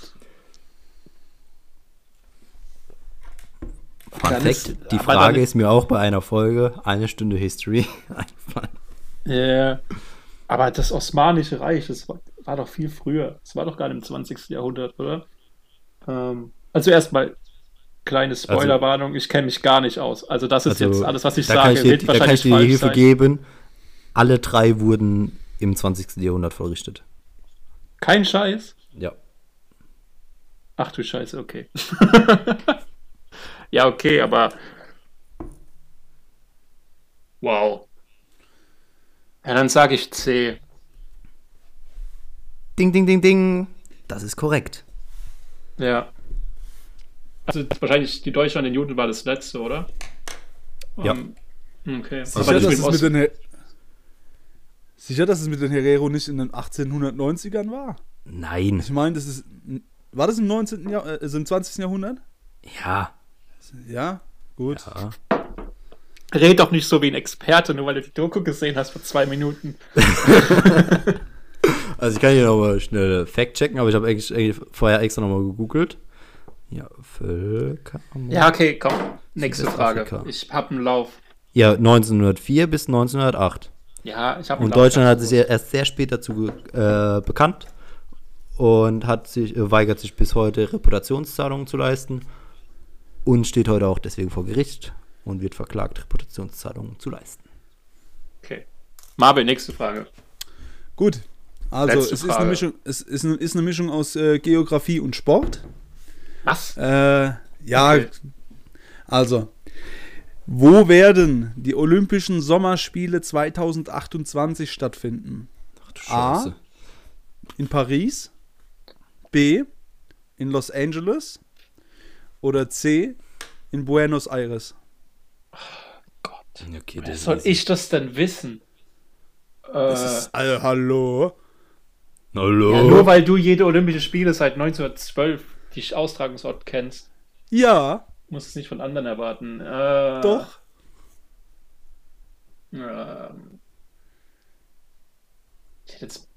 Fun Dann Fact, ist- die Frage dann- ist mir auch bei einer Folge eine Stunde History eingefallen. Ja. Aber das Osmanische Reich, das war, war doch viel früher. Das war doch gar nicht im 20. Jahrhundert, oder? Ähm, also erstmal kleine Spoilerwarnung, ich kenne mich gar nicht aus. Also das ist Also, jetzt alles, was ich da sage, kann ich dir, wird da kann ich wahrscheinlich dir Hilfe sein. geben. Alle drei wurden im 20. Jahrhundert verrichtet. Kein Scheiß? Ja. Ach du Scheiße, okay. ja, okay, aber wow. Ja, dann sage ich C. Ding, ding, ding, ding. Das ist korrekt. Ja. Also wahrscheinlich die Deutschen an den Juden war das letzte, oder? Ja. Ähm, okay. Sicher, dass das es mit den Sicher, dass es mit den Herero nicht in den 1890ern war? Nein. Ich meine, das ist. War das im 19. Jahr, äh, also im 20. Jahrhundert? Ja. Ja, gut. ja. Red doch nicht so wie ein Experte, nur weil du die Doku gesehen hast vor zwei Minuten. Also ich kann hier nochmal schnell Fact checken, aber ich habe eigentlich, eigentlich vorher extra nochmal gegoogelt. Ja, Völkermord. Ja, okay, komm. Nächste Frage. Ich hab einen Lauf. Ja, 1904 bis 1908. Ja, ich habe Und. Deutschland hat sich ja erst sehr spät dazu äh, bekannt. und hat sich, äh, weigert sich bis heute Reputationszahlungen zu leisten und steht heute auch deswegen vor Gericht und wird verklagt, Reputationszahlungen zu leisten. Okay. Marvel, nächste Frage. Gut. Also, Letzte es, ist eine, Mischung, es ist eine, ist eine Mischung aus äh, Geografie und Sport. Was? Äh, ja, okay. also, wo werden die Olympischen Sommerspiele 2028 stattfinden? Ach du Scheiße. A. In Paris. B. In Los Angeles. Oder C. In Buenos Aires. Oh Gott. Okay, Wer soll ich das denn wissen? Das ist, äh, hallo? Hallo? Ja, nur weil du jede Olympische Spiele seit 1912 die Austragungsort kennst. Ja. Muss es nicht von anderen erwarten. Äh, Doch. Ähm, jetzt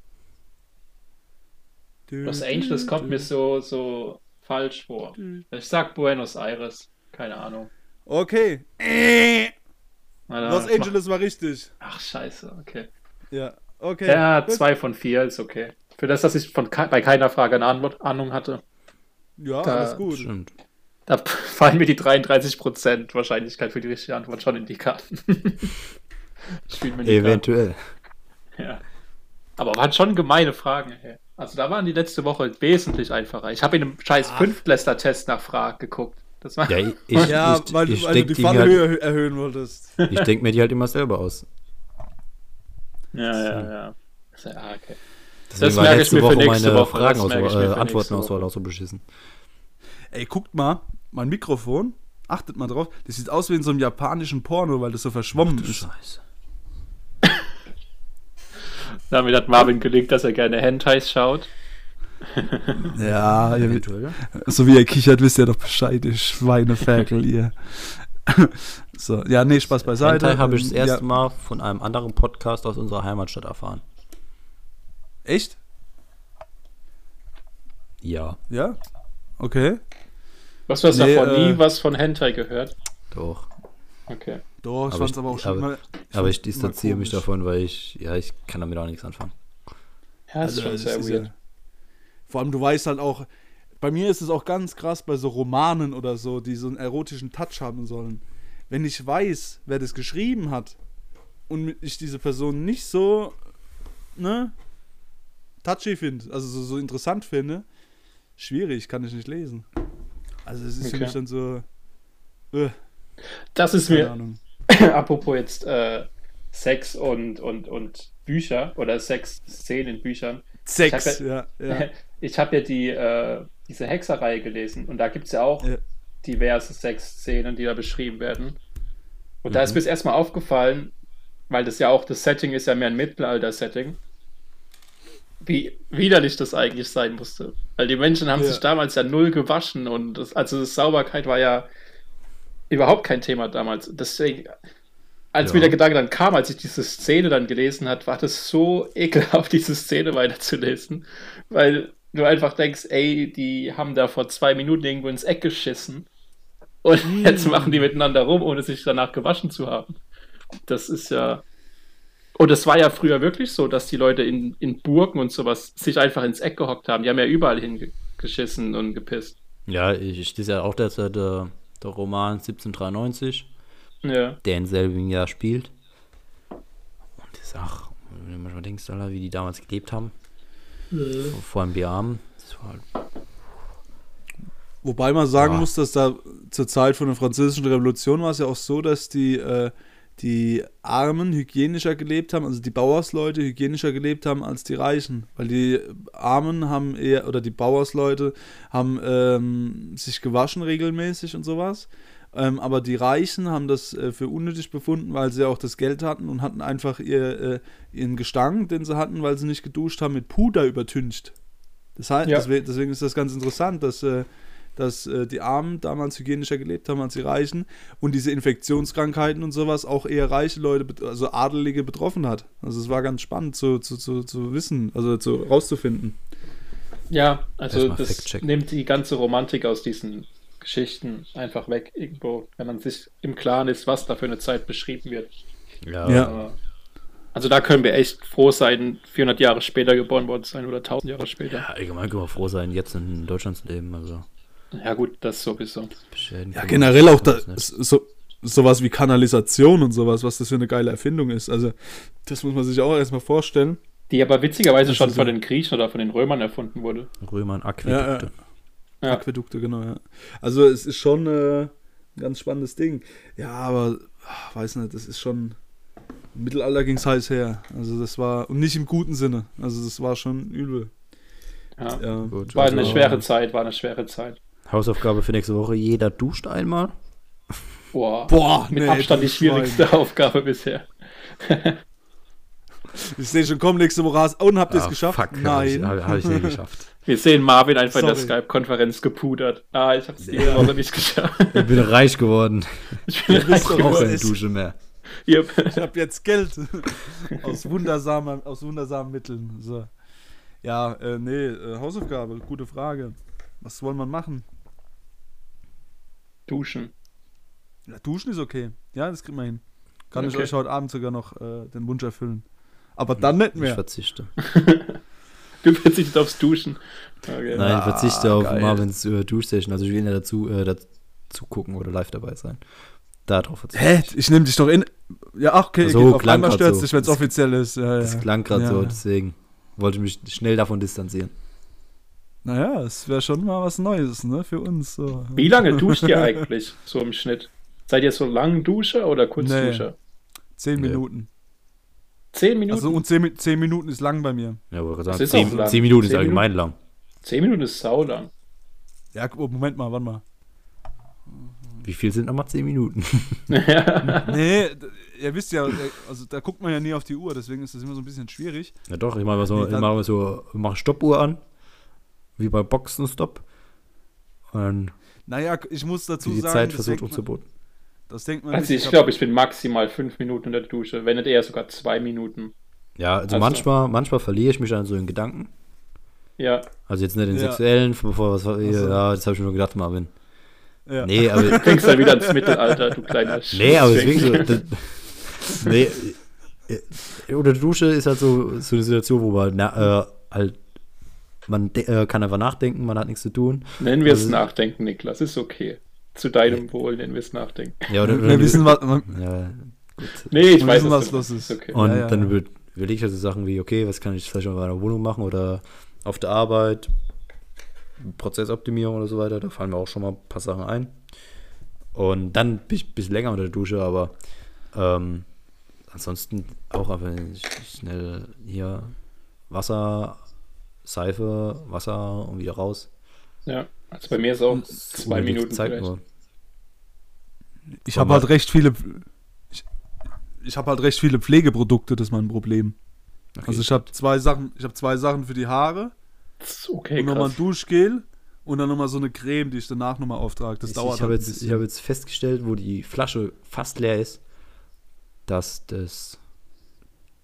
Los Angeles kommt mir so, so falsch vor. Ich sag Buenos Aires. Keine Ahnung. Okay. Äh. Los Angeles war richtig. Ach, scheiße, okay. Ja, okay. Ja, zwei von vier ist okay. Für das, dass ich von bei keiner Frage eine Antwort, Ahnung hatte. Ja, da, alles gut. Stimmt. Da fallen mir die 33% Wahrscheinlichkeit für die richtige Antwort schon in die Karten. Eventuell. Karten. Ja. Aber waren schon gemeine Fragen. Ey. Also da waren die letzte Woche wesentlich einfacher. Ich habe in einem scheiß Fünftklässler-Test nach Frage geguckt. Das war ja, ich, ich, ja ich, weil, ich, weil du die Fallhöhe halt, erhöhen wolltest. Ich denke mir die halt immer selber aus. Ja, ja, ja. ja okay. Deswegen das merke ich mir Woche für nächste Woche. Fragen aus, äh, Antwortenauswahl auch so beschissen. Ey, guckt mal, mein Mikrofon, achtet mal drauf, das sieht aus wie in so einem japanischen Porno, weil das so verschwommen Ach, ist. Scheiße. Damit hat Marvin gelegt, dass er gerne Hentais schaut. ja, eventuell. So wie er kichert, wisst ihr doch Bescheid, ihr Schweineferkel, ihr. so, ja, nee, Spaß beiseite. Hentai habe ich das ähm, erste ja. Mal von einem anderen Podcast aus unserer Heimatstadt erfahren. Echt? Ja. Ja? Okay. Was, du hast nee, davon äh, nie was von Hentai gehört? Doch. Okay. Doch, ich fand es aber auch schon aber, mal. Ich aber ich distanziere mich davon, weil ich, ja, ich kann damit auch nichts anfangen. Ja, das also, ist schon sehr weird. Ja, vor allem, du weißt halt auch, bei mir ist es auch ganz krass bei so Romanen oder so, die so einen erotischen Touch haben sollen. Wenn ich weiß, wer das geschrieben hat und ich diese Person nicht so, ne, touchy finde, also so, so interessant finde, schwierig, kann ich nicht lesen. Also es ist okay. für mich dann so. Uh, das ist mir, Ahnung. apropos jetzt äh, Sex und, und, und Bücher oder Sex-Szenen in Büchern. Sex, ich ja, ja, ja. Ich habe ja die, äh, diese Hexerreihe gelesen und da gibt es ja auch ja. diverse Sex-Szenen, die da beschrieben werden. Und mhm. da ist mhm. mir erstmal aufgefallen, weil das ja auch, das Setting ist ja mehr ein Mittelalter-Setting wie widerlich das eigentlich sein musste. Weil die Menschen haben ja. sich damals ja null gewaschen und das, also das Sauberkeit war ja überhaupt kein Thema damals. Deswegen, als ja. mir der Gedanke dann kam, als ich diese Szene dann gelesen hat, war das so ekelhaft, diese Szene weiterzulesen, weil du einfach denkst, ey, die haben da vor zwei Minuten irgendwo ins Eck geschissen und mm. jetzt machen die miteinander rum, ohne sich danach gewaschen zu haben. Das ist ja und es war ja früher wirklich so, dass die Leute in, in Burgen und sowas sich einfach ins Eck gehockt haben. Die haben ja überall hingeschissen und gepisst. Ja, ich, ich ist ja auch der, der, der Roman 1793, ja. der in selben Jahr spielt. Und ich sag, wenn du manchmal denkst, Alter, wie die damals gelebt haben. Ja. Vor allem die Armen. Halt Wobei man sagen ja. muss, dass da zur Zeit von der Französischen Revolution war es ja auch so, dass die äh, die Armen hygienischer gelebt haben, also die Bauersleute hygienischer gelebt haben als die Reichen. Weil die Armen haben eher, oder die Bauersleute haben ähm, sich gewaschen regelmäßig und sowas. Ähm, aber die Reichen haben das äh, für unnötig befunden, weil sie auch das Geld hatten und hatten einfach ihr, äh, ihren Gestank, den sie hatten, weil sie nicht geduscht haben, mit Puder übertüncht. Das heißt, ja. deswegen, ist das ganz interessant, dass äh, dass äh, die Armen damals hygienischer gelebt haben als die Reichen und diese Infektionskrankheiten und sowas auch eher reiche Leute, also Adelige betroffen hat. Also es war ganz spannend zu, zu, zu, zu wissen, also zu, rauszufinden. Ja, also das nimmt die ganze Romantik aus diesen Geschichten einfach weg irgendwo, wenn man sich im Klaren ist, was da für eine Zeit beschrieben wird. Ja. ja. Also da können wir echt froh sein, 400 Jahre später geboren worden sein oder 1000 Jahre später. Ja, allgemein können wir froh sein, jetzt in Deutschland zu leben. Also. Ja gut, das sowieso. Ja, generell auch da, so, sowas wie Kanalisation und sowas, was das für eine geile Erfindung ist. Also das muss man sich auch erstmal vorstellen. Die aber witzigerweise das schon von den Griechen oder von den Römern erfunden wurde. Römern, Aquädukte. Ja, ja. Aquädukte, genau, ja. Also es ist schon äh, ein ganz spannendes Ding. Ja, aber ach, weiß nicht, das ist schon. Im Mittelalter ging es heiß her. Also das war. Und nicht im guten Sinne. Also das war schon übel. Ja, ja. Gut, war also, eine schwere Zeit, war eine schwere Zeit. Hausaufgabe für nächste Woche, jeder duscht einmal. Boah, Boah mit nee, Abstand die schwierigste Schwein. Aufgabe bisher. ich sehe schon, komm nächste Woche raus. Und habt ihr es ah, geschafft? Fuck, Nein. Habe hab ich nicht geschafft. Wir sehen Marvin einfach Sorry. in der Skype-Konferenz gepudert. Ah, ich hab's diese Woche nicht geschafft. Ich bin reich geworden. Ich bin reich geworden. auch keine Dusche mehr. Yep. Ich habe jetzt Geld aus wundersamen, aus wundersamen Mitteln. So. Ja, äh, nee, äh, Hausaufgabe, gute Frage. Was soll man machen? Duschen. Ja, duschen ist okay. Ja, das kriegt man hin. Kann okay. ich euch heute Abend sogar noch äh, den Wunsch erfüllen. Aber dann nicht mehr. Ich verzichte. du verzichtest aufs Duschen. Okay. Nein, ich verzichte ah, auf geil. Marvins äh, Duschstation. Also ich will ja dazu, äh, dazu gucken oder live dabei sein. Darauf verzichte Hä? Ich nehme dich doch in. Ja, ach, okay. So, auf einmal stört so. dich, wenn es offiziell ist. Ja, das ja. klang gerade ja. so, deswegen wollte ich mich schnell davon distanzieren. Naja, es wäre schon mal was Neues, ne, für uns. So. Wie lange duscht ihr eigentlich so im Schnitt? Seid ihr so lang Duscher oder Kurzduscher? Nee. Zehn nee. Minuten. Zehn Minuten? Also und zehn, zehn Minuten ist lang bei mir. Ja, aber sagen, zehn, zehn, Minuten ist allgemein Minuten? lang. Zehn Minuten ist sau lang. Ja, Moment mal, warte mal. Wie viel sind nochmal zehn Minuten? nee, ihr wisst ja, also da guckt man ja nie auf die Uhr, deswegen ist das immer so ein bisschen schwierig. Ja doch, ich mache so, nee, ich mache so, mache Stoppuhr an, wie bei Boxenstopp. Und dann naja, ich muss dazu die sagen. Die Zeit versucht umzuboten. Das denkt man. Also, ich, ich glaube, ich bin maximal fünf Minuten in der Dusche, wenn nicht eher sogar zwei Minuten. Ja, also, also manchmal, manchmal verliere ich mich dann so in Gedanken. Ja. Also jetzt nicht in ja. sexuellen, bevor was also. ja, das habe ich mir nur gedacht, Marvin. Ja. Nee, aber. Du denkst dann wieder ins Mittelalter, du kleiner Sch Nee, aber deswegen so. Das, nee. Äh, Unter der Dusche ist halt so, so eine Situation, wo man na, äh, halt man äh, kann einfach nachdenken, man hat nichts zu tun. Nennen wir es also, Nachdenken, Niklas, ist okay. Zu deinem ja. Wohl nennen wir es Nachdenken. Ja, oder, oder wir wissen, was. Ja, gut. Nee, ich weiß, wissen, was los ist. Okay. Und ja, dann überlege ich also Sachen wie, okay, was kann ich vielleicht in meiner Wohnung machen oder auf der Arbeit, Prozessoptimierung oder so weiter. Da fallen mir auch schon mal ein paar Sachen ein. Und dann bin ich ein bisschen länger unter der Dusche, aber ähm, ansonsten auch einfach schnell hier Wasser Seife, Wasser und wieder raus. Ja, also bei mir ist auch zwei Minuten Zeit nur. Ich habe halt recht viele. Ich, ich habe halt recht viele Pflegeprodukte, das ist mein Problem. Okay. Also ich habe zwei Sachen, ich habe zwei Sachen für die Haare. Okay, und nochmal ein Duschgel und dann nochmal so eine Creme, die ich danach nochmal auftrage. Das ich, dauert ich habe halt jetzt, hab jetzt festgestellt, wo die Flasche fast leer ist, dass das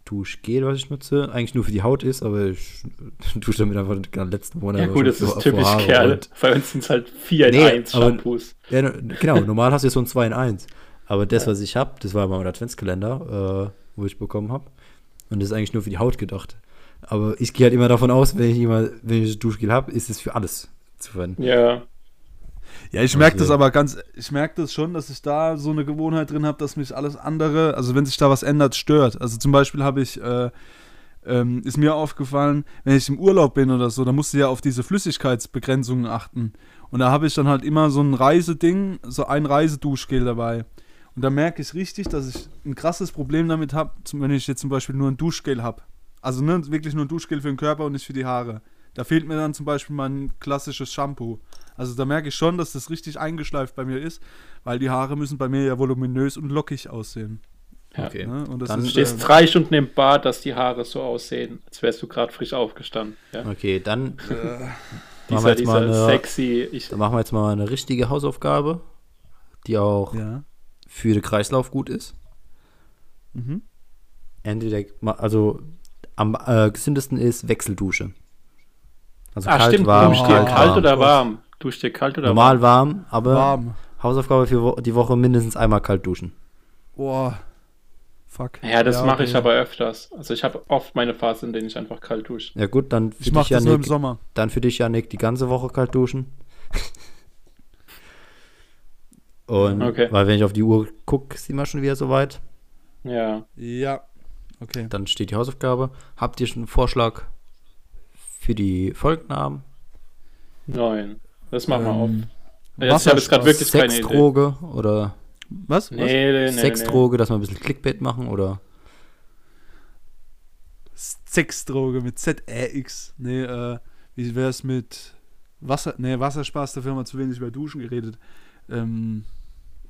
Duschgel, was ich nutze, eigentlich nur für die Haut ist, aber ich dusche damit einfach den letzten Monat. Ja gut, das ist typisch Kerl. Bei uns sind es halt 4 in nee, 1 Shampoos. Ja, genau, normal hast du ja so ein 2 in 1. Aber das, was ich habe, das war mein Adventskalender, äh, wo ich bekommen habe. Und das ist eigentlich nur für die Haut gedacht. Aber ich gehe halt immer davon aus, wenn ich immer, wenn ich das Duschgel habe, ist es für alles zu verwenden. Ja. Ja, ich merke das aber ganz, ich merke das schon, dass ich da so eine Gewohnheit drin habe, dass mich alles andere, also wenn sich da was ändert, stört. Also zum Beispiel habe ich, äh, ähm, ist mir aufgefallen, wenn ich im Urlaub bin oder so, da musst du ja auf diese Flüssigkeitsbegrenzungen achten. Und da habe ich dann halt immer so ein Reiseding, so ein Reiseduschgel dabei. Und da merke ich richtig, dass ich ein krasses Problem damit habe, wenn ich jetzt zum Beispiel nur ein Duschgel habe. Also ne, wirklich nur ein Duschgel für den Körper und nicht für die Haare. Da fehlt mir dann zum Beispiel mein klassisches Shampoo. Also da merke ich schon, dass das richtig eingeschleift bei mir ist, weil die Haare müssen bei mir ja voluminös und lockig aussehen. Ja. Okay. Ne? Und Dann ist, stehst äh, drei Stunden im Bad, dass die Haare so aussehen, als wärst du gerade frisch aufgestanden. Ja? Okay, dann äh, machen wir jetzt mal eine, sexy. Ich, dann machen wir jetzt mal eine richtige Hausaufgabe, die auch ja. für den Kreislauf gut ist. Mhm. Entweder, also am äh, gesündesten ist Wechseldusche. Also ah, kalt, stimmt. warm. Duscht kalt, kalt oder warm? Duscht ihr kalt oder Normal warm? warm, aber warm. Hausaufgabe für die Woche mindestens einmal kalt duschen. Boah. Fuck. Ja, das Ja, mache ich okay. aber öfters. Also ich habe oft meine Phase, in denen ich einfach kalt dusche. Ja gut, dann für Ich dich, Janik, Sommer. dann für dich, Janik, die ganze Woche kalt duschen. Und Okay. weil wenn ich auf die Uhr gucke, sind wir schon wieder soweit. Ja. Ja. Okay. Dann steht die Hausaufgabe. Habt ihr schon einen Vorschlag für die Folgennamen? Nein. Das machen wir Ähm, oft. Jetzt, ich habe jetzt gerade wirklich keine Idee. Sexdroge oder Was? Nee, nee, nee, nee. Sexdroge, dass wir ein bisschen Clickbait machen oder Sexdroge mit Z-E-X. Nee, äh, wie wär's mit Wasser, nee, Wasserspaß, dafür haben wir zu wenig über Duschen geredet. Ähm,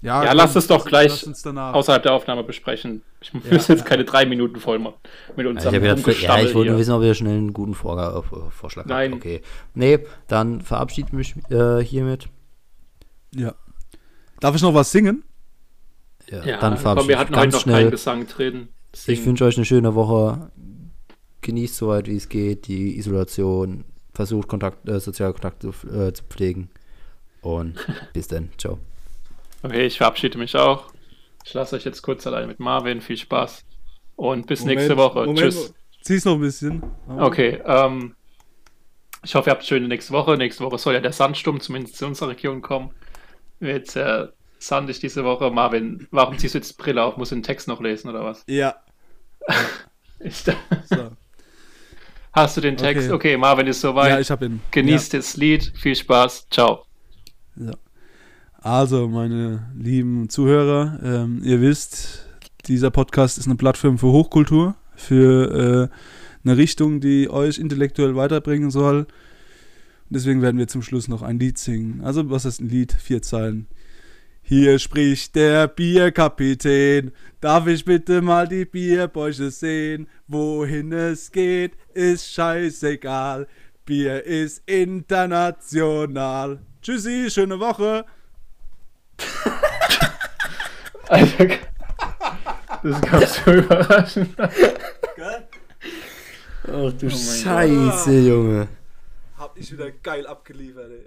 ja, Ja, komm, lass es doch gleich uns. Außerhalb der Aufnahme besprechen. Ich muss Ja, jetzt ja. keine drei Minuten voll machen mit Ja, ich, gedacht, für, ja, ich wollte nur wissen, ob ihr schnell einen guten Vorga äh, Vorschlag Nein. habt. Okay. Nee, dann verabschiede mich äh, hiermit. ja. Darf ich noch was singen? Ja, Ja, dann komm, verabschiede wir ich hatten mich heute ganz noch schnell. keinen Gesang drin. Ich Singen. wünsche euch eine schöne Woche. Genießt soweit, wie es geht, die Isolation. Versucht, Kontakt, äh, soziale Kontakte zu, äh, zu pflegen. Und bis dann. Ciao. Okay, ich verabschiede mich auch. Ich lasse euch jetzt kurz allein mit Marvin. Viel Spaß. Und bis nächste Woche. Moment, Tschüss. Zieh's noch ein bisschen. Okay, ähm, ich hoffe, ihr habt eine schöne nächste Woche. Nächste Woche soll ja der Sandsturm zumindest in unserer Region kommen. Wird sehr sandig diese Woche. Marvin, warum ziehst du jetzt die Brille auf? Muss den Text noch lesen oder was? Ja. So. hast du den Text? Okay. Okay, Marvin ist soweit. Ja, ich hab ihn. Genießt das Lied. Viel Spaß. Ciao. Ja. Also, meine lieben Zuhörer, ähm, ihr wisst, dieser Podcast ist eine Plattform für Hochkultur, für äh, eine Richtung, die euch intellektuell weiterbringen soll. Deswegen werden wir zum Schluss noch ein Lied singen. Also, was ist ein Lied? Vier Zeilen. Hier spricht der Bierkapitän. Darf ich bitte mal die Bierbäuche sehen? Wohin es geht, ist scheißegal. Bier ist international. Tschüssi, schöne Woche. Alter, das kam so überraschend. Ach du Scheiße, Junge. Hab ich wieder geil abgeliefert, ey.